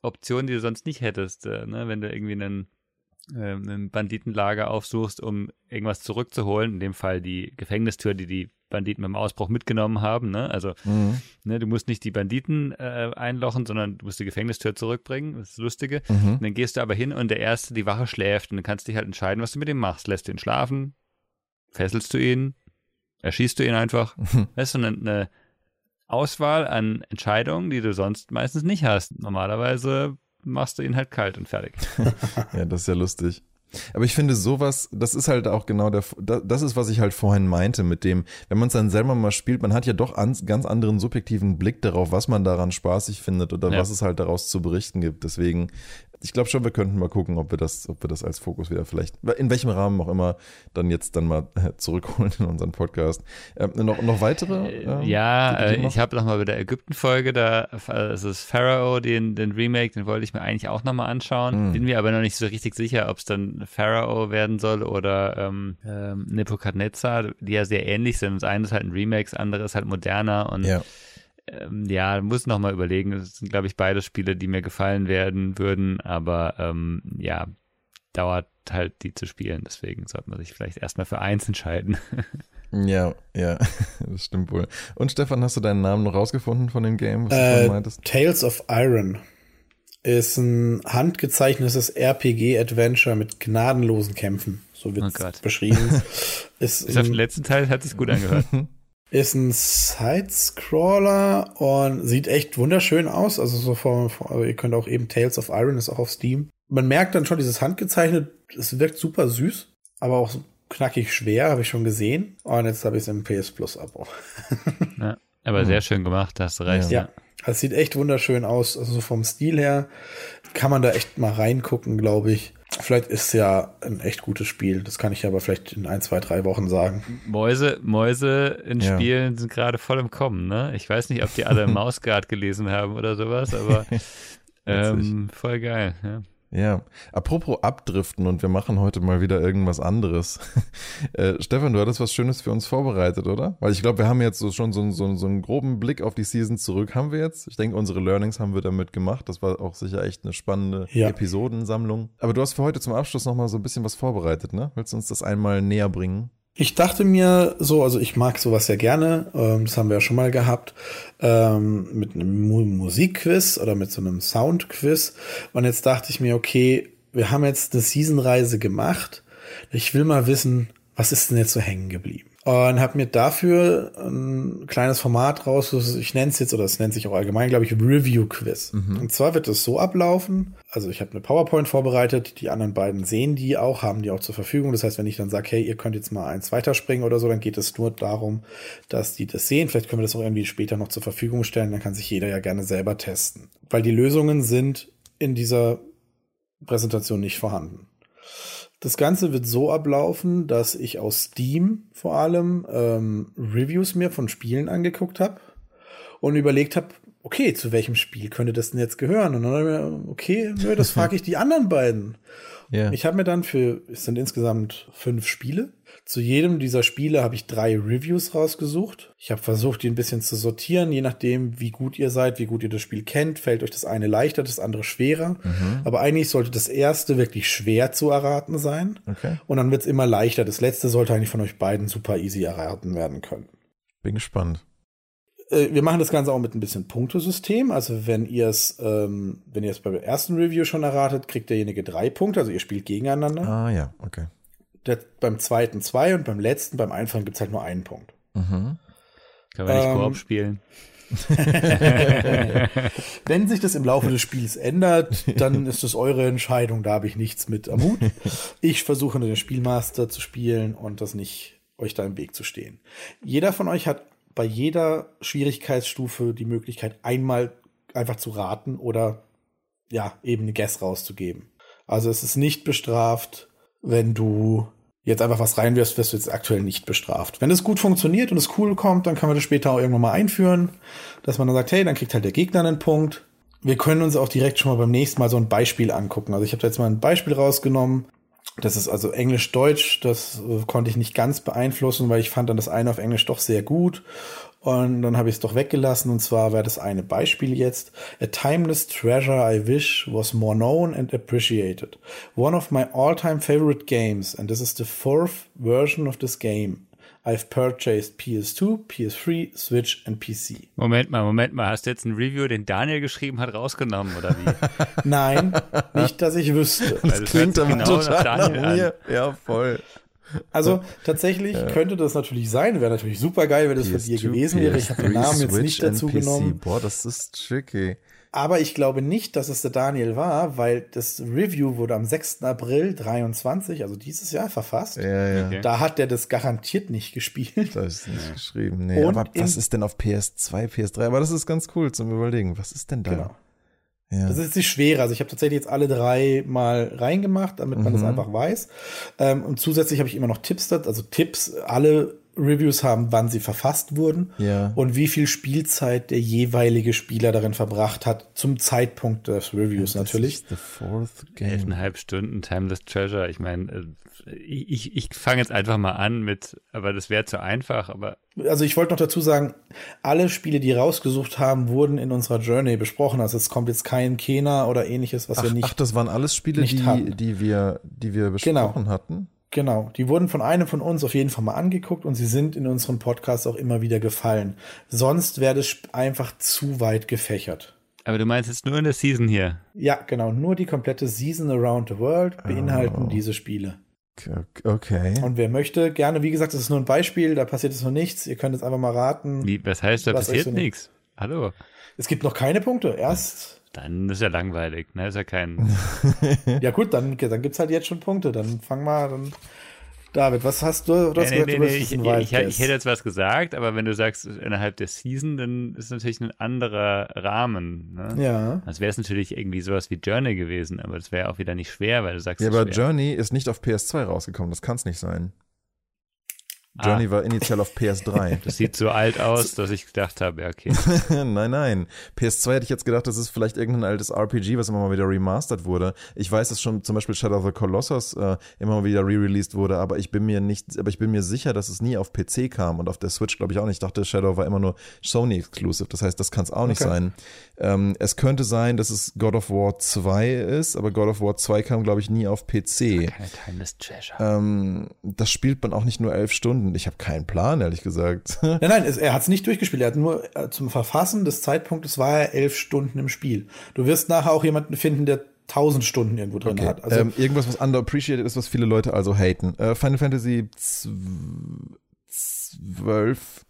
Speaker 2: Optionen, die du sonst nicht hättest, äh, ne? wenn du irgendwie einen ähm, ein Banditenlager aufsuchst, um irgendwas zurückzuholen, in dem Fall die Gefängnistür, die die Banditen beim Ausbruch mitgenommen haben. Ne? Also mhm. ne, du musst nicht die Banditen äh, einlochen, sondern du musst die Gefängnistür zurückbringen. Das ist das Lustige. Mhm. Und dann gehst du aber hin und der Erste, die Wache schläft und dann kannst du dich halt entscheiden, was du mit ihm machst. Lässt du ihn schlafen? Fesselst du ihn? Erschießt du ihn einfach? Mhm. Weißt du, eine, eine Auswahl an Entscheidungen, die du sonst meistens nicht hast. Normalerweise machst du ihn halt kalt und fertig.
Speaker 1: ja, das ist ja lustig. Aber ich finde sowas, das ist halt auch genau der, das ist, was ich halt vorhin meinte mit dem, wenn man es dann selber mal spielt, man hat ja doch einen ganz anderen subjektiven Blick darauf, was man daran spaßig findet oder ja. was es halt daraus zu berichten gibt. Deswegen ich glaube schon, wir könnten mal gucken, ob wir das, ob wir das als Fokus wieder vielleicht, in welchem Rahmen auch immer, dann jetzt dann mal äh, zurückholen in unseren Podcast. Ähm, noch, noch weitere?
Speaker 2: Ähm, ja, äh, ich habe nochmal bei der Ägypten-Folge, da es ist Pharaoh, den, den Remake, den wollte ich mir eigentlich auch nochmal anschauen. Mhm. Bin mir aber noch nicht so richtig sicher, ob es dann Pharaoh werden soll oder ähm, ähm, Nebuchadnezzar, die ja sehr ähnlich sind. Das eine ist halt ein Remake, das andere ist halt moderner und ja ähm, ja, muss noch mal überlegen. Es sind, glaube ich, beide Spiele, die mir gefallen werden würden, aber ähm, ja, dauert halt die zu spielen. Deswegen sollte man sich vielleicht erstmal für eins entscheiden.
Speaker 1: Ja, ja, das stimmt wohl. Und Stefan, hast du deinen Namen noch rausgefunden von dem Game, was
Speaker 3: äh, du meintest? Tales of Iron ist ein handgezeichnetes RPG-Adventure mit gnadenlosen Kämpfen. So wird es oh beschrieben.
Speaker 2: ist Bis auf den letzten Teil hat sich gut angehört.
Speaker 3: Ist ein Side-Scroller und sieht echt wunderschön aus. Also so vom, also ihr könnt auch eben Tales of Iron ist auch auf Steam. Man merkt dann schon dieses handgezeichnet, es wirkt super süß, aber auch so knackig schwer, habe ich schon gesehen. Und jetzt habe ich es im PS Plus Abo.
Speaker 2: ja, aber sehr schön gemacht, hast du recht.
Speaker 3: Ja. ja. Es sieht echt wunderschön aus. Also so vom Stil her kann man da echt mal reingucken, glaube ich. Vielleicht ist ja ein echt gutes Spiel. Das kann ich aber vielleicht in ein, zwei, drei Wochen sagen.
Speaker 2: Mäuse, Mäuse in ja. Spielen sind gerade voll im Kommen, ne? Ich weiß nicht, ob die alle Mausgard gelesen haben oder sowas, aber ähm, voll geil, ja.
Speaker 1: Ja, apropos abdriften und wir machen heute mal wieder irgendwas anderes. äh, Stefan, du hattest was Schönes für uns vorbereitet, oder? Weil ich glaube, wir haben jetzt so schon so, so, so einen groben Blick auf die Season zurück, haben wir jetzt. Ich denke, unsere Learnings haben wir damit gemacht. Das war auch sicher echt eine spannende ja. Episodensammlung. Aber du hast für heute zum Abschluss nochmal so ein bisschen was vorbereitet, ne? Willst du uns das einmal näher bringen?
Speaker 3: Ich dachte mir so, also ich mag sowas ja gerne, ähm, das haben wir ja schon mal gehabt, ähm, mit einem Musikquiz oder mit so einem Soundquiz. Und jetzt dachte ich mir, okay, wir haben jetzt eine Seasonreise gemacht. Ich will mal wissen, was ist denn jetzt so hängen geblieben? Und habe mir dafür ein kleines Format raus, ich nenne es jetzt, oder es nennt sich auch allgemein, glaube ich, Review-Quiz. Mhm. Und zwar wird es so ablaufen, also ich habe eine PowerPoint vorbereitet, die anderen beiden sehen die auch, haben die auch zur Verfügung. Das heißt, wenn ich dann sage, hey, ihr könnt jetzt mal eins weiterspringen oder so, dann geht es nur darum, dass die das sehen. Vielleicht können wir das auch irgendwie später noch zur Verfügung stellen, dann kann sich jeder ja gerne selber testen. Weil die Lösungen sind in dieser Präsentation nicht vorhanden. Das Ganze wird so ablaufen, dass ich aus Steam vor allem ähm, Reviews mir von Spielen angeguckt habe und überlegt habe, okay, zu welchem Spiel könnte das denn jetzt gehören? Und dann habe ich mir, okay, nö, das frage ich die anderen beiden. Yeah. Ich habe mir dann für, es sind insgesamt fünf Spiele. Zu jedem dieser Spiele habe ich drei Reviews rausgesucht. Ich habe versucht, die ein bisschen zu sortieren, je nachdem, wie gut ihr seid, wie gut ihr das Spiel kennt, fällt euch das eine leichter, das andere schwerer. Mhm. Aber eigentlich sollte das erste wirklich schwer zu erraten sein. Okay. Und dann wird es immer leichter. Das letzte sollte eigentlich von euch beiden super easy erraten werden können.
Speaker 1: Bin gespannt.
Speaker 3: Äh, wir machen das Ganze auch mit ein bisschen Punktesystem. Also wenn ihr es, ähm, wenn ihr es beim ersten Review schon erratet, kriegt derjenige drei Punkte. Also ihr spielt gegeneinander.
Speaker 1: Ah ja, okay.
Speaker 3: Der, beim zweiten zwei und beim letzten, beim Einfachen gibt es halt nur einen Punkt. Mhm.
Speaker 2: Kann man nicht ähm, Koop spielen.
Speaker 3: Wenn sich das im Laufe des Spiels ändert, dann ist es eure Entscheidung. Da habe ich nichts mit am Hut. Ich versuche nur den Spielmaster zu spielen und das nicht euch da im Weg zu stehen. Jeder von euch hat bei jeder Schwierigkeitsstufe die Möglichkeit, einmal einfach zu raten oder ja, eben eine Guess rauszugeben. Also es ist nicht bestraft, wenn du jetzt einfach was reinwirfst, wirst du jetzt aktuell nicht bestraft. Wenn es gut funktioniert und es cool kommt, dann kann man das später auch irgendwann mal einführen, dass man dann sagt, hey, dann kriegt halt der Gegner einen Punkt. Wir können uns auch direkt schon mal beim nächsten Mal so ein Beispiel angucken. Also ich habe da jetzt mal ein Beispiel rausgenommen. Das ist also Englisch-Deutsch, das äh, konnte ich nicht ganz beeinflussen, weil ich fand dann das eine auf Englisch doch sehr gut. Und dann habe ich es doch weggelassen. Und zwar wäre das eine Beispiel jetzt. A timeless treasure I wish was more known and appreciated. One of my all-time favorite games, and this is the fourth version of this game. I've purchased PS2, PS3, Switch and PC.
Speaker 2: Moment mal, Moment mal. Hast du jetzt ein Review, den Daniel geschrieben hat, rausgenommen oder wie?
Speaker 3: Nein, nicht, dass ich wüsste.
Speaker 1: Das, das klingt aber genau total nach mir. Ja, voll.
Speaker 3: Also tatsächlich ja. könnte das natürlich sein. Wäre natürlich super geil, wenn das PS2, von dir gewesen wäre. Ich habe den Namen jetzt nicht dazu genommen.
Speaker 1: Boah, das ist tricky.
Speaker 3: Aber ich glaube nicht, dass es der Daniel war, weil das Review wurde am 6. April 23, also dieses Jahr verfasst.
Speaker 1: Ja, ja.
Speaker 3: Okay. Da hat der das garantiert nicht gespielt.
Speaker 1: Das ist nicht geschrieben. Nee, Und aber was ist denn auf PS2, PS3? Aber das ist ganz cool zum Überlegen. Was ist denn da? Genau.
Speaker 3: Ja. Das ist die schwere. Also ich habe tatsächlich jetzt alle drei mal reingemacht, damit man mhm. das einfach weiß. Ähm, und zusätzlich habe ich immer noch Tipps, also Tipps, alle Reviews haben, wann sie verfasst wurden
Speaker 1: ja.
Speaker 3: und wie viel Spielzeit der jeweilige Spieler darin verbracht hat, zum Zeitpunkt des Reviews natürlich.
Speaker 2: The fourth game. Elfeinhalb Stunden Timeless Treasure. Ich meine, äh, ich, ich fange jetzt einfach mal an mit, aber das wäre zu einfach, aber.
Speaker 3: Also ich wollte noch dazu sagen, alle Spiele, die rausgesucht haben, wurden in unserer Journey besprochen. Also es kommt jetzt kein Kena oder ähnliches, was
Speaker 1: ach,
Speaker 3: wir nicht.
Speaker 1: Ach, das waren alles Spiele, die, die wir, die wir genau. besprochen genau. hatten.
Speaker 3: Genau, die wurden von einem von uns auf jeden Fall mal angeguckt und sie sind in unserem Podcast auch immer wieder gefallen. Sonst wäre das einfach zu weit gefächert.
Speaker 2: Aber du meinst jetzt nur in der Season hier?
Speaker 3: Ja, genau, nur die komplette Season Around the World beinhalten oh. diese Spiele.
Speaker 1: Okay.
Speaker 3: Und wer möchte, gerne, wie gesagt, das ist nur ein Beispiel, da passiert jetzt noch nichts. Ihr könnt jetzt einfach mal raten.
Speaker 2: Wie, was heißt, da was passiert so nichts? Hallo.
Speaker 3: Es gibt noch keine Punkte. Erst
Speaker 2: dann ist ja langweilig, ne? Ist ja kein.
Speaker 3: ja, gut, dann, dann gibt's halt jetzt schon Punkte. Dann fang mal, dann. David, was hast du? du hast
Speaker 2: nee, nee, nee, ich, ich, ich, ich, hätte jetzt was gesagt, aber wenn du sagst innerhalb der Season, dann ist natürlich ein anderer Rahmen. Ne?
Speaker 3: Ja.
Speaker 2: Das wäre es natürlich irgendwie sowas wie Journey gewesen, aber das wäre auch wieder nicht schwer, weil du sagst.
Speaker 1: Ja, aber schwer. Journey ist nicht auf PS2 rausgekommen, das kann es nicht sein. Journey ah. war initial auf PS3.
Speaker 2: Das sieht so alt aus, dass ich gedacht habe, ja, okay.
Speaker 1: nein, nein. PS2 hätte ich jetzt gedacht, das ist vielleicht irgendein altes RPG, was immer mal wieder remastered wurde. Ich weiß, dass schon zum Beispiel Shadow of the Colossus äh, immer mal wieder re-released wurde, aber ich bin mir nicht, aber ich bin mir sicher, dass es nie auf PC kam und auf der Switch glaube ich auch nicht. Ich dachte, Shadow war immer nur Sony Exclusive. Das heißt, das kann es auch nicht okay. sein. Ähm, es könnte sein, dass es God of War 2 ist, aber God of War 2 kam glaube ich nie auf PC.
Speaker 2: Keine Timeless Treasure.
Speaker 1: Ähm, das spielt man auch nicht nur elf Stunden Stunden. Ich habe keinen Plan, ehrlich gesagt.
Speaker 3: Nein, nein, es, er hat es nicht durchgespielt. Er hat nur äh, zum Verfassen des Zeitpunktes war er elf Stunden im Spiel. Du wirst nachher auch jemanden finden, der tausend Stunden irgendwo drin okay. hat.
Speaker 1: Also, ähm, irgendwas, was underappreciated ist, was viele Leute also haten. Äh, Final Fantasy 12.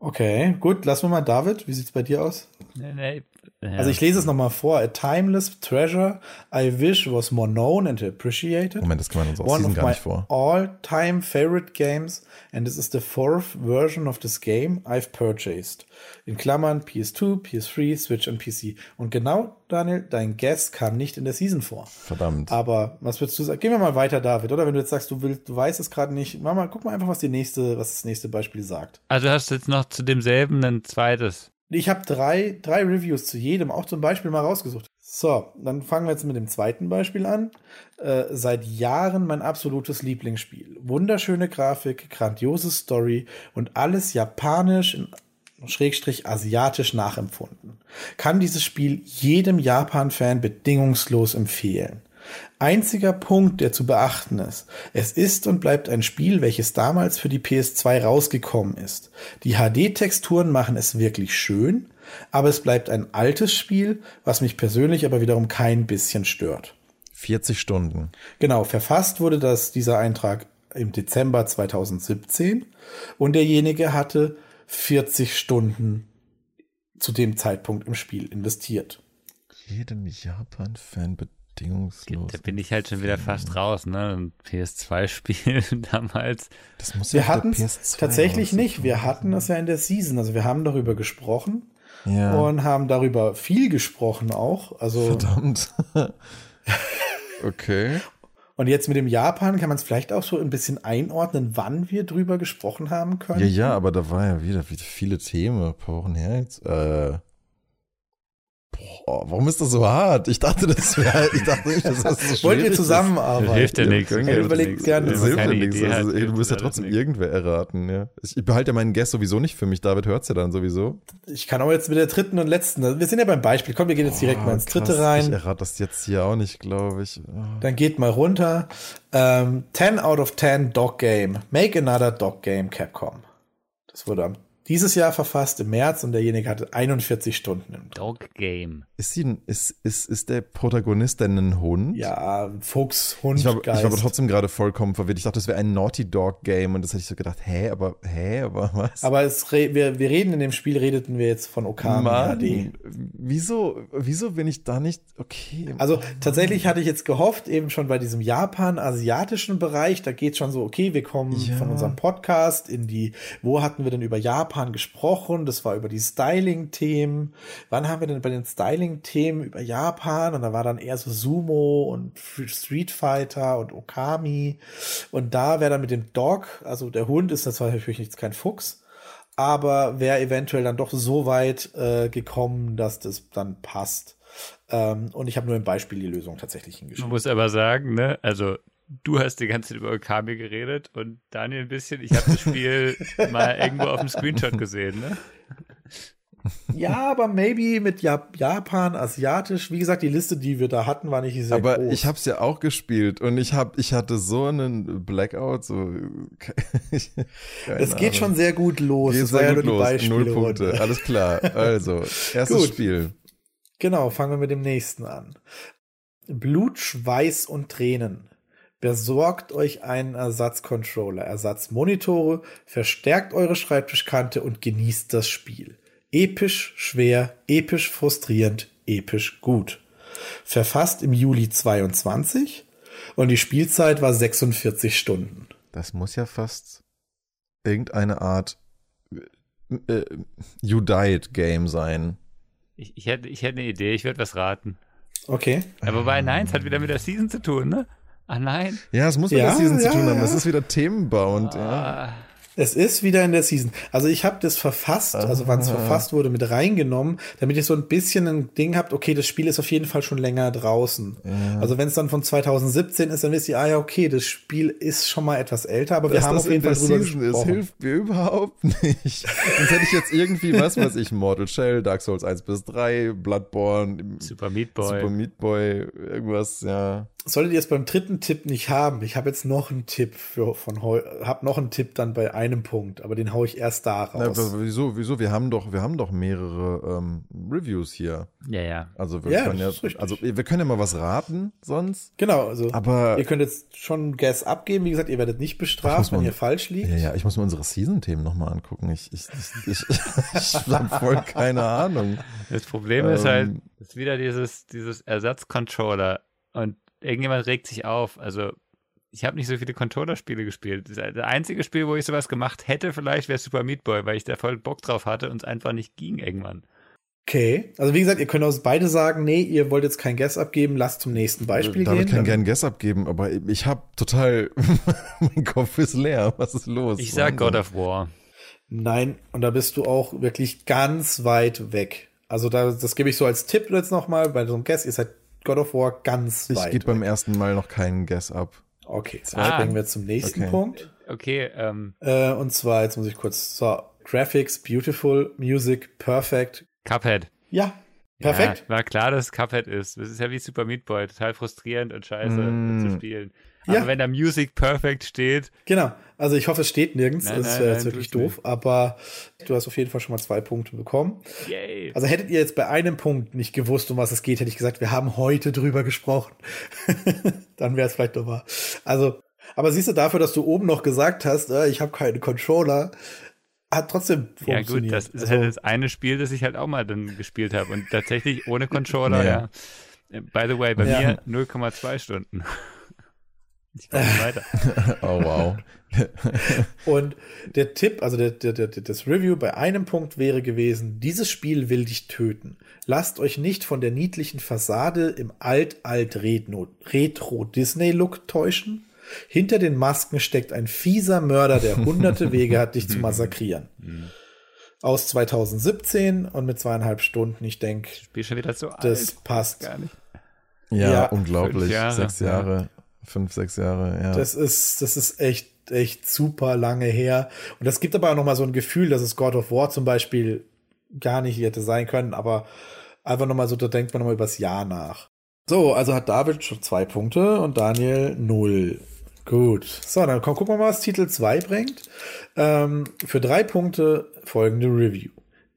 Speaker 3: Okay, gut, lassen wir mal David. Wie sieht's bei dir aus? Nee, nee, ja. Also ich lese es nochmal vor. A timeless treasure I wish was more known and appreciated.
Speaker 1: Moment, das kann man uns auch
Speaker 3: One
Speaker 1: gar nicht vor.
Speaker 3: all-time favorite games and this is the fourth version of this game I've purchased. In Klammern PS2, PS3, Switch und PC. Und genau, Daniel, dein Guess kam nicht in der Season vor.
Speaker 1: Verdammt.
Speaker 3: Aber was würdest du sagen? Gehen wir mal weiter, David, oder? Wenn du jetzt sagst, du willst, du weißt es gerade nicht, mach mal, guck mal einfach, was die nächste, was das nächste Beispiel sagt.
Speaker 2: Also hast du jetzt noch zu demselben ein zweites.
Speaker 3: Ich habe drei, drei Reviews zu jedem, auch zum Beispiel mal rausgesucht. So, dann fangen wir jetzt mit dem zweiten Beispiel an. Äh, seit Jahren mein absolutes Lieblingsspiel. Wunderschöne Grafik, grandiose Story und alles japanisch in Schrägstrich asiatisch nachempfunden. Kann dieses Spiel jedem Japan-Fan bedingungslos empfehlen. Einziger Punkt, der zu beachten ist. Es ist und bleibt ein Spiel, welches damals für die PS2 rausgekommen ist. Die HD-Texturen machen es wirklich schön, aber es bleibt ein altes Spiel, was mich persönlich aber wiederum kein bisschen stört.
Speaker 1: 40 Stunden.
Speaker 3: Genau, verfasst wurde das, dieser Eintrag im Dezember 2017 und derjenige hatte 40 Stunden zu dem Zeitpunkt im Spiel investiert.
Speaker 1: Jedem Japan-Fan bedingungslos.
Speaker 2: Da bin ich halt schon wieder fast raus, ne? Ein PS2-Spiel damals.
Speaker 3: Das muss wir ja hatten es tatsächlich nicht. Wir hatten es ja in der Season. Also wir haben darüber gesprochen ja. und haben darüber viel gesprochen auch. Also
Speaker 1: verdammt. okay.
Speaker 3: Und jetzt mit dem Japan kann man es vielleicht auch so ein bisschen einordnen, wann wir drüber gesprochen haben können.
Speaker 1: Ja, ja, aber da war ja wieder, wieder viele Themen, ein paar Wochen her jetzt. Äh, Boah, warum ist das so hart? Ich dachte, das wäre, ich dachte nicht, dass das so schwierig
Speaker 3: Wollt ihr zusammenarbeiten?
Speaker 2: Hilft ja nichts.
Speaker 3: Ja, überlegt gerne.
Speaker 1: Das hilft ja nichts. Also, du musst ja trotzdem irgendwer erraten, ja. Ich behalte ja meinen Guest sowieso nicht für mich. David hört's ja dann sowieso.
Speaker 3: Ich kann auch jetzt mit der dritten und letzten. Wir sind ja beim Beispiel. Komm, wir gehen jetzt direkt oh, mal ins dritte krass. rein.
Speaker 1: Ich errate das jetzt hier auch nicht, glaube ich. Oh.
Speaker 3: Dann geht mal runter. Ähm, 10 out of 10 Dog Game. Make another Dog Game Capcom. Das wurde am dieses Jahr verfasst im März und derjenige hatte 41 Stunden im
Speaker 2: Dog Game.
Speaker 1: Ist, sie, ist, ist, ist der Protagonist denn ein Hund?
Speaker 3: Ja, Fuchs, Hund,
Speaker 1: ich war, Geist. Ich war aber trotzdem gerade vollkommen verwirrt. Ich dachte, das wäre ein Naughty Dog Game und das hätte ich so gedacht, hä, aber, hä, aber was?
Speaker 3: Aber es, wir, wir reden in dem Spiel, redeten wir jetzt von Okami Mann, HD.
Speaker 1: Wieso, wieso bin ich da nicht, okay.
Speaker 3: Also tatsächlich hatte ich jetzt gehofft, eben schon bei diesem Japan-asiatischen Bereich, da geht schon so, okay, wir kommen ja. von unserem Podcast in die, wo hatten wir denn über Japan gesprochen. Das war über die Styling-Themen. Wann haben wir denn bei den Styling-Themen über Japan? Und da war dann eher so Sumo und Street Fighter und Okami. Und da wäre dann mit dem Dog, also der Hund ist das natürlich nicht kein Fuchs, aber wäre eventuell dann doch so weit äh, gekommen, dass das dann passt. Ähm, und ich habe nur im Beispiel die Lösung tatsächlich hingeschrieben.
Speaker 2: Man muss aber sagen, ne, also du hast die ganze Zeit über Okami geredet und Daniel ein bisschen. Ich habe das Spiel mal irgendwo auf dem Screenshot gesehen, ne?
Speaker 3: Ja, aber maybe mit Japan, asiatisch. Wie gesagt, die Liste, die wir da hatten, war nicht sehr
Speaker 1: aber
Speaker 3: groß.
Speaker 1: Aber ich habe es ja auch gespielt und ich habe, ich hatte so einen Blackout. So,
Speaker 3: es geht Ahnung. schon sehr gut los.
Speaker 1: Geht sehr gut ja los. Null Punkte. Alles klar. Also erstes Spiel.
Speaker 3: Genau, fangen wir mit dem nächsten an. Blut, Schweiß und Tränen. Besorgt euch einen Ersatzcontroller, Ersatzmonitore, verstärkt eure Schreibtischkante und genießt das Spiel. Episch schwer, episch frustrierend, episch gut. Verfasst im Juli 22 und die Spielzeit war 46 Stunden.
Speaker 1: Das muss ja fast irgendeine Art äh, äh You Died Game sein.
Speaker 2: Ich, ich, hätte, ich hätte eine Idee, ich würde was raten.
Speaker 3: Okay.
Speaker 2: Aber wobei, nein, es hat wieder mit der Season zu tun, ne? Ah nein.
Speaker 1: Ja, es muss mit
Speaker 3: Ja,
Speaker 1: der Season
Speaker 3: ja,
Speaker 1: zu tun haben.
Speaker 3: ja.
Speaker 1: Es ist wieder themenbauend. Ja.
Speaker 2: Ah,
Speaker 3: Es ist wieder in der Season. Also ich habe das verfasst, also wann es verfasst wurde, mit reingenommen, damit ihr so ein bisschen ein Ding habt, okay, das Spiel ist auf jeden Fall schon länger draußen. Also wenn es dann von 2017 ist, dann wisst ihr, ah ja, okay, das Spiel ist schon mal etwas älter, aber wir
Speaker 1: Dass
Speaker 3: haben
Speaker 1: das
Speaker 3: auf jeden
Speaker 1: in
Speaker 3: Fall
Speaker 1: der
Speaker 3: drüber
Speaker 1: Season ist,
Speaker 3: gesprochen.
Speaker 1: hilft mir überhaupt nicht. Sonst hätte ich jetzt irgendwie, was weiß ich, Mortal Shell, Dark Souls 1 bis 3, Bloodborne,
Speaker 2: Super Meat Boy.
Speaker 1: Super Meat Boy, irgendwas, ja.
Speaker 3: Solltet ihr es beim dritten Tipp nicht haben, ich habe jetzt noch einen Tipp für von habe noch einen Tipp dann bei einem Punkt, aber den hau ich erst da
Speaker 1: Na,
Speaker 3: raus.
Speaker 1: aber wieso, wieso? Wir haben doch, wir haben doch mehrere ähm, Reviews hier.
Speaker 2: Ja, ja.
Speaker 1: Also wir
Speaker 3: Ja,
Speaker 1: können ja, also wir können ja mal was raten sonst.
Speaker 3: Genau, also
Speaker 1: Aber
Speaker 3: ihr könnt jetzt schon Guess abgeben, wie gesagt, ihr werdet nicht bestraft, wenn ihr falsch liegt.
Speaker 1: ja, ja, ich muss mir unsere Season-Themen nochmal angucken. Ich, ich, ich, ich, ich habe voll keine Ahnung.
Speaker 2: Das Problem ist halt,
Speaker 1: Ähm.
Speaker 2: es ist wieder dieses, dieses Ersatzcontroller und irgendjemand regt sich auf. Also, ich habe nicht so viele Controller-Spiele gespielt. Das einzige Spiel, wo ich sowas gemacht hätte, vielleicht wäre Super Meat Boy, weil ich da voll Bock drauf hatte und es einfach nicht ging irgendwann.
Speaker 3: Okay. Also wie gesagt, ihr könnt uns beide sagen, nee, ihr wollt jetzt kein Guess abgeben, lasst zum nächsten Beispiel
Speaker 1: David
Speaker 3: gehen.
Speaker 1: kann
Speaker 3: Dann-
Speaker 1: gern Guess abgeben, aber ich habe total, mein Kopf ist leer. Was ist los?
Speaker 2: Ich sag God of War.
Speaker 3: Nein, und da bist du auch wirklich ganz weit weg. Also da, das gebe ich so als Tipp jetzt nochmal, bei so einem Guess, ihr seid God of War ganz
Speaker 1: Ich
Speaker 3: weit.
Speaker 1: gebe beim ersten Mal noch keinen Guess ab.
Speaker 3: okay, jetzt
Speaker 2: Ah.
Speaker 3: springen wir zum nächsten
Speaker 1: Okay.
Speaker 3: Punkt.
Speaker 2: Okay, ähm,
Speaker 3: Äh, und zwar, jetzt muss ich kurz, so, Graphics, beautiful, Music, perfect.
Speaker 2: Cuphead.
Speaker 3: Ja, perfekt.
Speaker 2: Ja, war klar, dass es Cuphead ist. Das ist ja wie Super Meat Boy, total frustrierend und scheiße
Speaker 1: Mm.
Speaker 2: zu spielen. Aber
Speaker 3: Ja.
Speaker 2: wenn da Music Perfect steht,
Speaker 3: Genau. Also ich hoffe, es steht nirgends.
Speaker 2: Nein,
Speaker 3: das wäre jetzt
Speaker 2: nein,
Speaker 3: wirklich doof. Aber du hast auf jeden Fall schon mal zwei Punkte bekommen.
Speaker 2: yay.
Speaker 3: Also hättet ihr jetzt bei einem Punkt nicht gewusst, um was es geht, hätte ich gesagt, wir haben heute drüber gesprochen. Dann wäre es vielleicht doch. Also, aber siehst du dafür, dass du oben noch gesagt hast, äh, ich habe keine Controller, hat trotzdem
Speaker 2: Ja
Speaker 3: funktioniert.
Speaker 2: gut, das ist
Speaker 3: also,
Speaker 2: halt das eine Spiel, das ich halt auch mal dann gespielt habe und tatsächlich ohne Controller,
Speaker 1: Ja.
Speaker 2: ja. By the way, bei
Speaker 3: Ja.
Speaker 2: mir 0,2 Stunden. Ich komme nicht weiter.
Speaker 1: Oh wow.
Speaker 3: Und der Tipp, also der, der, der, das Review bei einem Punkt wäre gewesen, dieses Spiel will dich töten. Lasst euch nicht von der niedlichen Fassade im alt-alt-Retro-Disney-Look täuschen. Hinter den Masken steckt ein fieser Mörder, der hunderte Wege hat, dich zu massakrieren. Aus 2017 und mit zweieinhalb Stunden, ich denke,
Speaker 2: Spiel schon wieder so
Speaker 3: das
Speaker 2: alt.
Speaker 3: passt.
Speaker 2: Gar nicht.
Speaker 1: Ja,
Speaker 3: Ja,
Speaker 1: unglaublich.
Speaker 2: Jahre,
Speaker 1: Sechs
Speaker 2: ja.
Speaker 1: Jahre, fünf, sechs Jahre, ja.
Speaker 3: Das ist, das ist echt, echt super lange her. Und das gibt aber auch noch mal so ein Gefühl, dass es God of War zum Beispiel gar nicht hätte sein können, aber einfach noch mal so, da denkt man noch mal übers Jahr nach. So, also hat David schon zwei Punkte und Daniel null. Gut. So, dann komm, gucken wir mal, was Titel 2 bringt. Ähm, für drei Punkte folgende Review.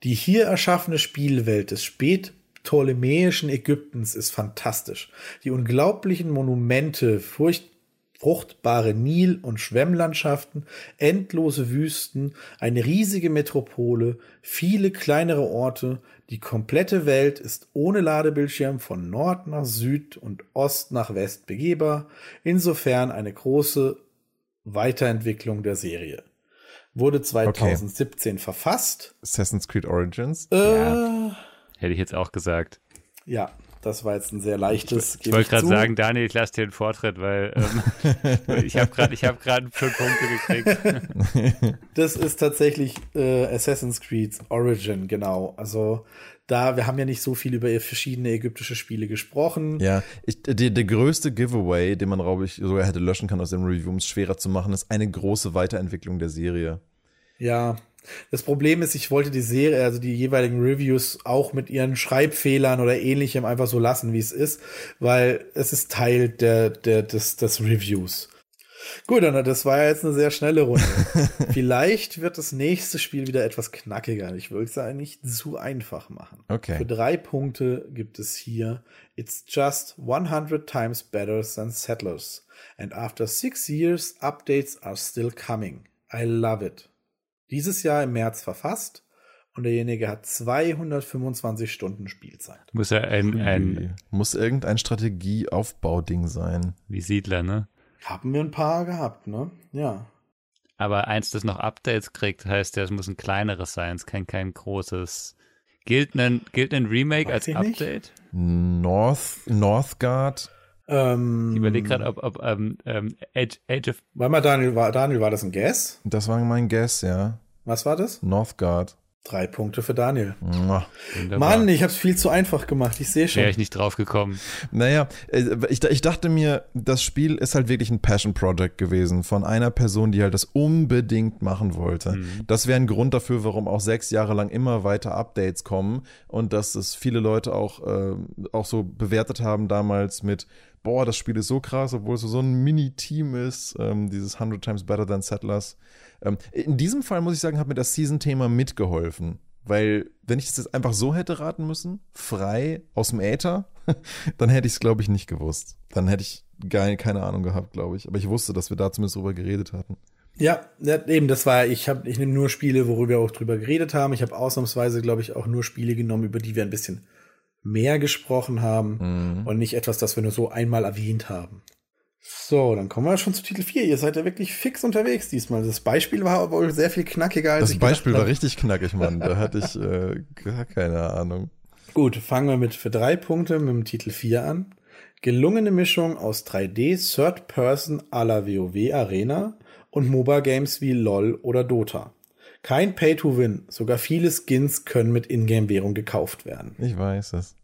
Speaker 3: Die hier erschaffene Spielwelt des spätptolemäischen Ägyptens ist fantastisch. Die unglaublichen Monumente, furcht fruchtbare Nil- und Schwemmlandschaften, endlose Wüsten, eine riesige Metropole, viele kleinere Orte, die komplette Welt ist ohne Ladebildschirm von Nord nach Süd und Ost nach West begehbar, insofern eine große Weiterentwicklung der Serie. Wurde 2017 verfasst.
Speaker 1: Assassin's Creed Origins.
Speaker 3: Äh,
Speaker 2: Ja. Hätte ich jetzt auch gesagt.
Speaker 3: ja, das war jetzt ein sehr leichtes.
Speaker 2: Ich
Speaker 3: gebe
Speaker 2: wollte gerade sagen, Daniel, ich lasse dir den Vortritt, weil ähm, ich habe gerade ich hab gerade fünf Punkte gekriegt.
Speaker 3: Das ist tatsächlich äh, Assassin's Creed Origin, genau. Also da, wir haben ja nicht so viel über verschiedene ägyptische Spiele gesprochen.
Speaker 1: Ja, ich, der, der größte Giveaway, den man, glaube ich, sogar hätte löschen können aus dem Review, um es schwerer zu machen, ist eine große Weiterentwicklung der Serie.
Speaker 3: Ja. Das Problem ist, ich wollte die Serie, also die jeweiligen Reviews auch mit ihren Schreibfehlern oder ähnlichem einfach so lassen, wie es ist, weil es ist Teil der, der, des, des Reviews. Gut, dann, das war ja jetzt eine sehr schnelle Runde. Vielleicht wird das nächste Spiel wieder etwas knackiger. Ich will es ja nicht zu einfach machen.
Speaker 1: Okay.
Speaker 3: Für drei Punkte gibt es hier It's just 100 times better than Settlers. And after six years, updates are still coming. I love it. Dieses Jahr im März verfasst und derjenige hat 225 Stunden Spielzeit.
Speaker 2: Muss ja ein, ein
Speaker 1: Muss irgendein Strategieaufbauding sein.
Speaker 2: wie Siedler, ne?
Speaker 3: Haben wir ein paar gehabt, ne? Ja.
Speaker 2: Aber eins, das noch Updates kriegt, heißt ja, es muss ein kleineres sein, es kann kein großes. Gilt ein, gilt ein Remake
Speaker 3: Weiß
Speaker 2: als
Speaker 3: ich nicht.
Speaker 2: Update?
Speaker 1: North, Northgard.
Speaker 3: Ähm,
Speaker 2: Ich überlege gerade, ob, ob ähm, ähm, Age, Age of
Speaker 3: Warte mal, Daniel, war, Daniel, war das ein Guess?
Speaker 1: Das war mein Guess, ja.
Speaker 3: Was war das?
Speaker 1: Northgard.
Speaker 3: Drei Punkte für Daniel.
Speaker 1: Mua.
Speaker 2: Wunderbar.
Speaker 3: Mann, ich hab's viel zu einfach gemacht. Ich sehe schon.
Speaker 2: Wäre ich nicht drauf gekommen.
Speaker 1: Naja, äh, ich, ich dachte mir, das Spiel ist halt wirklich ein Passion Project gewesen von einer Person, die halt das unbedingt machen wollte. Das wäre ein Grund dafür, warum auch sechs Jahre lang immer weiter Updates kommen und dass es viele Leute auch, äh, auch so bewertet haben damals mit, boah, das Spiel ist so krass, obwohl es so ein Mini-Team ist, ähm, dieses 100 Times Better Than Settlers. Ähm, in diesem Fall muss ich sagen, hat mir das Season-Thema mitgeholfen. Weil, wenn ich das jetzt einfach so hätte raten müssen, frei aus dem Äther, dann hätte ich es, glaube ich, nicht gewusst. Dann hätte ich gar keine Ahnung gehabt, glaube ich. Aber ich wusste, dass wir da zumindest drüber geredet hatten.
Speaker 3: Ja, eben, das war, ich habe, ich nehme nur Spiele, worüber wir auch drüber geredet haben. Ich habe ausnahmsweise, glaube ich, auch nur Spiele genommen, über die wir ein bisschen mehr gesprochen haben und nicht etwas, das wir nur so einmal erwähnt haben. So, dann kommen wir schon zu Titel 4. Ihr seid ja wirklich fix unterwegs diesmal. Das Beispiel war wohl sehr viel knackiger als
Speaker 1: Das
Speaker 3: ich
Speaker 1: Beispiel war richtig knackig, Mann. Da hatte ich äh, gar keine Ahnung.
Speaker 3: Gut, fangen wir mit für drei Punkte mit dem Titel 4 an. Gelungene Mischung aus 3D, Third Person à la WoW Arena und MOBA Games wie LOL oder Dota. Kein Pay-to-Win, sogar viele Skins können mit Ingame-Währung gekauft werden.
Speaker 1: Ich weiß es.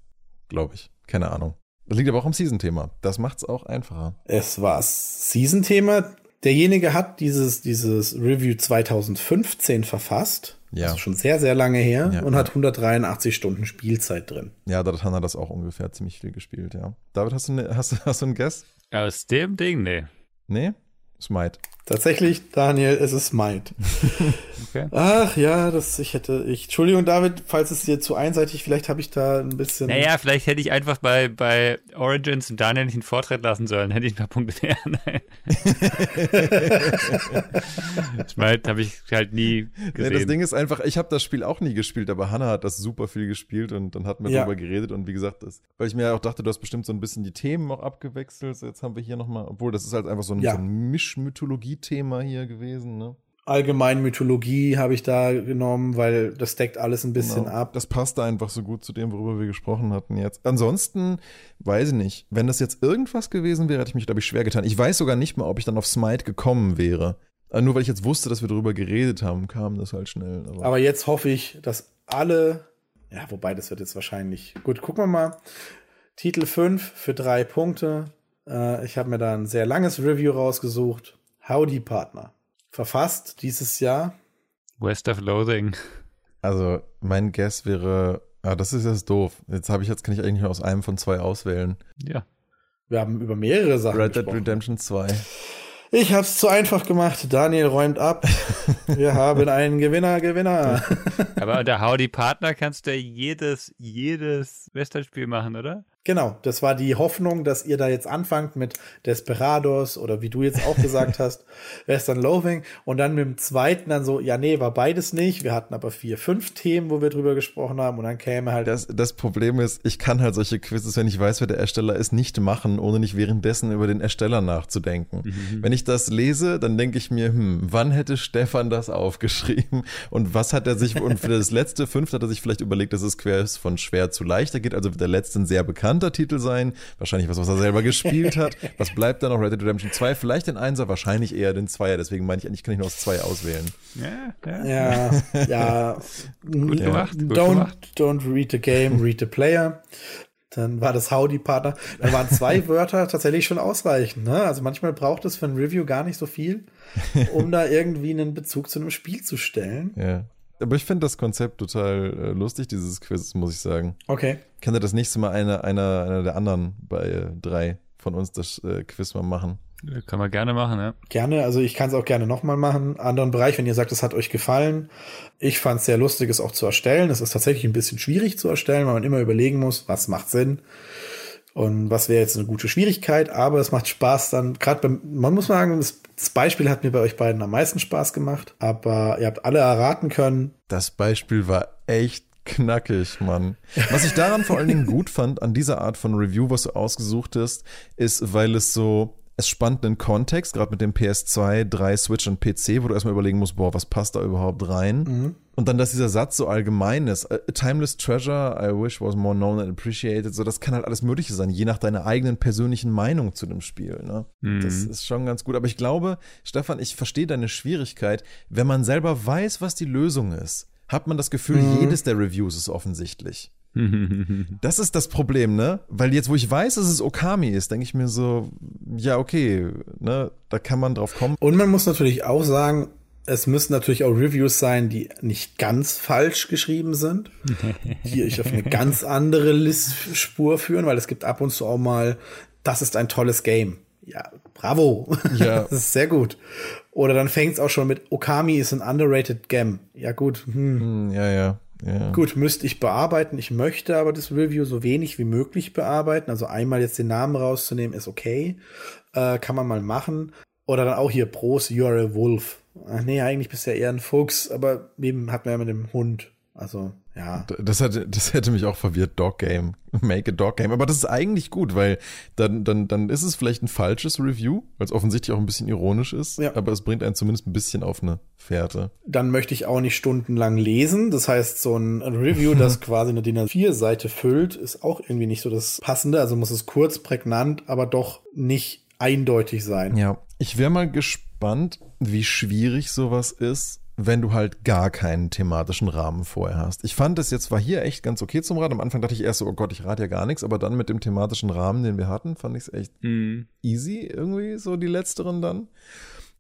Speaker 1: Glaube ich. Keine Ahnung. Das liegt aber auch am Season-Thema. Das macht's auch einfacher.
Speaker 3: Es war Season-Thema. Derjenige hat dieses, dieses Review 2015 verfasst.
Speaker 1: Ja.
Speaker 3: Also schon sehr, sehr lange her
Speaker 1: Ja,
Speaker 3: und
Speaker 1: ja.
Speaker 3: hat 183 Stunden Spielzeit drin.
Speaker 1: Ja, da hat Hannah das auch ungefähr ziemlich viel gespielt, ja. David, hast du, ne, hast, du- hast du einen Guess?
Speaker 2: Aus dem Ding, nee.
Speaker 1: Nee? Smite.
Speaker 3: Tatsächlich, Daniel, es ist Smite.
Speaker 2: Okay.
Speaker 3: Ach ja, das ich hätte ich. Entschuldigung, David, falls es dir zu einseitig, vielleicht habe ich da ein bisschen.
Speaker 2: Naja, vielleicht hätte ich einfach bei, bei Origins und Daniel nicht einen Vortritt lassen sollen. Hätte ich ein paar Punkte mehr. Nein. Smite habe ich halt nie
Speaker 1: Nee,
Speaker 2: gesehen.
Speaker 1: das Ding ist einfach, ich habe das Spiel auch nie gespielt, aber Hannah hat das super viel gespielt und dann hatten wir
Speaker 3: Ja.
Speaker 1: darüber geredet und wie gesagt, das, weil ich mir auch dachte, du hast bestimmt so ein bisschen die Themen auch abgewechselt. Jetzt haben wir hier nochmal, obwohl das ist halt einfach so ein,
Speaker 3: Ja.
Speaker 1: so ein Mischmythologie-Thema hier gewesen, ne?
Speaker 3: Allgemein Mythologie habe ich da genommen, weil das deckt alles ein bisschen
Speaker 1: Genau.
Speaker 3: ab.
Speaker 1: Das passte einfach so gut zu dem, worüber wir gesprochen hatten jetzt. Ansonsten, weiß ich nicht, wenn das jetzt irgendwas gewesen wäre, hätte ich mich, glaube ich, schwer getan. Ich weiß sogar nicht mehr, ob ich dann auf Smite gekommen wäre. Äh, Nur weil ich jetzt wusste, dass wir darüber geredet haben, kam das halt schnell. Aber,
Speaker 3: Aber jetzt hoffe ich, dass alle. Ja, wobei das wird jetzt wahrscheinlich. Gut, gucken wir mal. Titel 5 für drei Punkte. Äh, ich habe mir da ein sehr langes Review rausgesucht. Howdy Partner. Verfasst dieses Jahr.
Speaker 2: West of Loathing.
Speaker 1: also mein Guess wäre, ah, das ist jetzt doof. Jetzt habe ich jetzt kann ich eigentlich nur aus einem von zwei auswählen.
Speaker 2: Ja.
Speaker 3: Wir haben über mehrere Sachen
Speaker 1: Red Dead. Redemption 2.
Speaker 3: Ich hab's zu einfach gemacht. Daniel räumt ab. Wir haben einen Gewinner, Gewinner.
Speaker 2: Aber unter Howdy Partner kannst du ja jedes, jedes Western-Spiel machen, oder?
Speaker 3: Genau, das war die Hoffnung, dass ihr da jetzt anfangt mit Desperados oder wie du jetzt auch gesagt hast, Western Loathing und dann mit dem zweiten dann so, ja nee, war beides nicht. Wir hatten aber vier, fünf Themen, wo wir drüber gesprochen haben und dann käme halt
Speaker 1: Das, das Problem ist, ich kann halt solche Quizzes, wenn ich weiß, wer der Ersteller ist, nicht machen, ohne nicht währenddessen über den Ersteller nachzudenken. Wenn ich das lese, dann denke ich mir, hm, wann hätte Stefan das aufgeschrieben? Und was hat er sich, und für das letzte fünfte hat er sich vielleicht überlegt, dass es quer ist von schwer zu leichter geht, also der letzte ein sehr bekannter Titel sein, wahrscheinlich was, was er selber gespielt hat. Was bleibt dann noch? Red Dead Redemption 2, vielleicht den Einser, wahrscheinlich eher den Zweier, deswegen meine ich, eigentlich kann ich nur aus zwei auswählen.
Speaker 2: Ja, ja.
Speaker 3: ja, ja,
Speaker 2: Gut gemacht, gut
Speaker 3: don't,
Speaker 2: gemacht.
Speaker 3: don't read the game, read the player. Dann war das Howdy Partner. Da waren zwei Wörter tatsächlich schon ausreichend. Ne? Also manchmal braucht es für ein Review gar nicht so viel, um da irgendwie einen Bezug zu einem Spiel zu stellen.
Speaker 1: Ja. Aber ich finde das Konzept total äh, lustig, dieses Quiz, muss ich sagen.
Speaker 3: Okay.
Speaker 1: Kann er das nächste Mal einer, einer, einer der anderen bei äh, drei von uns das äh, Quiz mal machen?
Speaker 2: Kann man gerne machen, ja.
Speaker 3: Gerne, also ich kann es auch gerne nochmal machen. Anderen Bereich, wenn ihr sagt, es hat euch gefallen. Ich fand es sehr lustig, es auch zu erstellen. Es ist tatsächlich ein bisschen schwierig zu erstellen, weil man immer überlegen muss, was macht Sinn und was wäre jetzt eine gute Schwierigkeit. Aber es macht Spaß dann, gerade beim, man muss sagen, das, Beispiel hat mir bei euch beiden am meisten Spaß gemacht. Aber ihr habt alle erraten können.
Speaker 1: Das Beispiel war echt knackig, Mann. Was ich daran vor allen Dingen gut fand, an dieser Art von Review, was du ausgesucht hast, ist, weil es so Es spannt einen Kontext, gerade mit dem PS2, 3, Switch und PC, wo du erstmal überlegen musst, boah, was passt da überhaupt rein?
Speaker 3: Mhm.
Speaker 1: Und dann, dass dieser Satz so allgemein ist. A timeless treasure, I wish was more known and appreciated. So, das kann halt alles Mögliche sein, je nach deiner eigenen persönlichen Meinung zu dem Spiel. Ne?
Speaker 2: Mhm.
Speaker 1: Das ist schon ganz gut. Aber ich glaube, Stefan, ich verstehe deine Schwierigkeit. Wenn man selber weiß, was die Lösung ist, hat man das Gefühl,
Speaker 3: Mhm.
Speaker 1: jedes der Reviews ist offensichtlich. Das ist das Problem, ne? Weil jetzt, wo ich weiß, dass es Okami ist, denke ich mir so, ja, okay, ne, da kann man drauf kommen.
Speaker 3: Und man muss natürlich auch sagen, es müssen natürlich auch Reviews sein, die nicht ganz falsch geschrieben sind, die euch auf eine ganz andere List Spur führen, weil es gibt ab und zu auch mal, das ist ein tolles Game. Ja, bravo.
Speaker 1: Ja.
Speaker 3: das ist sehr gut. Oder dann fängt es auch schon mit Okami ist ein underrated Game. Ja, gut. Hm.
Speaker 1: Hm, Ja, ja, ja.
Speaker 3: Gut, müsste ich bearbeiten. Ich möchte aber das Review so wenig wie möglich bearbeiten. Also einmal jetzt den Namen rauszunehmen, ist okay. Äh, kann man mal machen. Oder dann auch hier Pros, you are a wolf. Ach nee, eigentlich bist du ja eher ein Fuchs, aber eben hat man ja mit dem Hund. Also, ja.
Speaker 1: Das hätte, das hätte mich auch verwirrt, Dog Game. Make a Dog Game. Aber das ist eigentlich gut, weil dann, dann, dann ist es vielleicht ein falsches Review, weil es offensichtlich auch ein bisschen ironisch ist.
Speaker 3: Ja.
Speaker 1: Aber es bringt einen zumindest ein bisschen auf eine Fährte.
Speaker 3: Dann möchte ich auch nicht stundenlang lesen. Das heißt, so ein Review, das quasi eine DIN A4-Seite füllt, ist auch irgendwie nicht so das Passende. Also muss es kurz, prägnant, aber doch nicht eindeutig sein.
Speaker 1: Ja. Ich wäre mal gespannt, wie schwierig sowas ist, wenn du halt gar keinen thematischen Rahmen vorher hast. Ich fand es jetzt war hier echt ganz okay zum Rad. Am Anfang dachte ich erst so, oh Gott, ich rate ja gar nichts, aber dann mit dem thematischen Rahmen, den wir hatten, fand ich es echt
Speaker 2: Mhm.
Speaker 1: easy irgendwie, so die letzteren dann.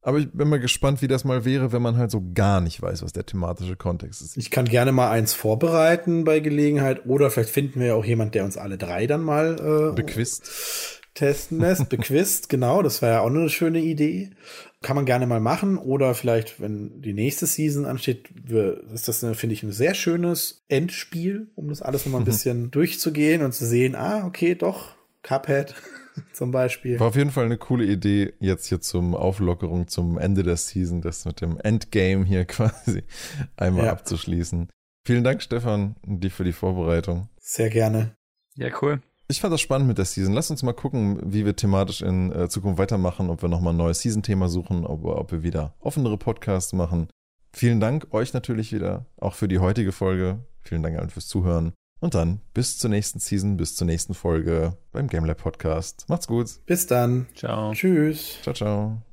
Speaker 1: Aber ich bin mal gespannt, wie das mal wäre, wenn man halt so gar nicht weiß, was der thematische Kontext ist.
Speaker 3: Ich kann gerne mal eins vorbereiten bei Gelegenheit oder vielleicht finden wir ja auch jemand, der uns alle drei dann mal äh,
Speaker 1: Bequist.
Speaker 3: Testen lässt, bequist, genau, das wäre ja auch eine schöne Idee. Kann man gerne mal machen oder vielleicht, wenn die nächste Season ansteht, ist das, finde ich, ein sehr schönes Endspiel, um das alles nochmal ein bisschen durchzugehen und zu sehen, ah, okay, doch, Cuphead zum Beispiel.
Speaker 1: War auf jeden Fall eine coole Idee, jetzt hier zum Auflockerung zum Ende der Season, das mit dem Endgame hier quasi einmal
Speaker 3: Ja.
Speaker 1: abzuschließen. Vielen Dank, Stefan, dir für die Vorbereitung.
Speaker 3: Sehr gerne.
Speaker 2: Ja, cool.
Speaker 1: Ich fand das spannend mit der Season. Lass uns mal gucken, wie wir thematisch in äh, Zukunft weitermachen, ob wir nochmal ein neues Season-Thema suchen, ob, ob wir wieder offenere Podcasts machen. Vielen Dank euch natürlich wieder, auch für die heutige Folge. Vielen Dank allen fürs Zuhören. Und dann bis zur nächsten Season, bis zur nächsten Folge beim GameLab Podcast. Macht's gut.
Speaker 3: Bis dann.
Speaker 2: Ciao.
Speaker 3: Tschüss.
Speaker 1: Ciao, ciao.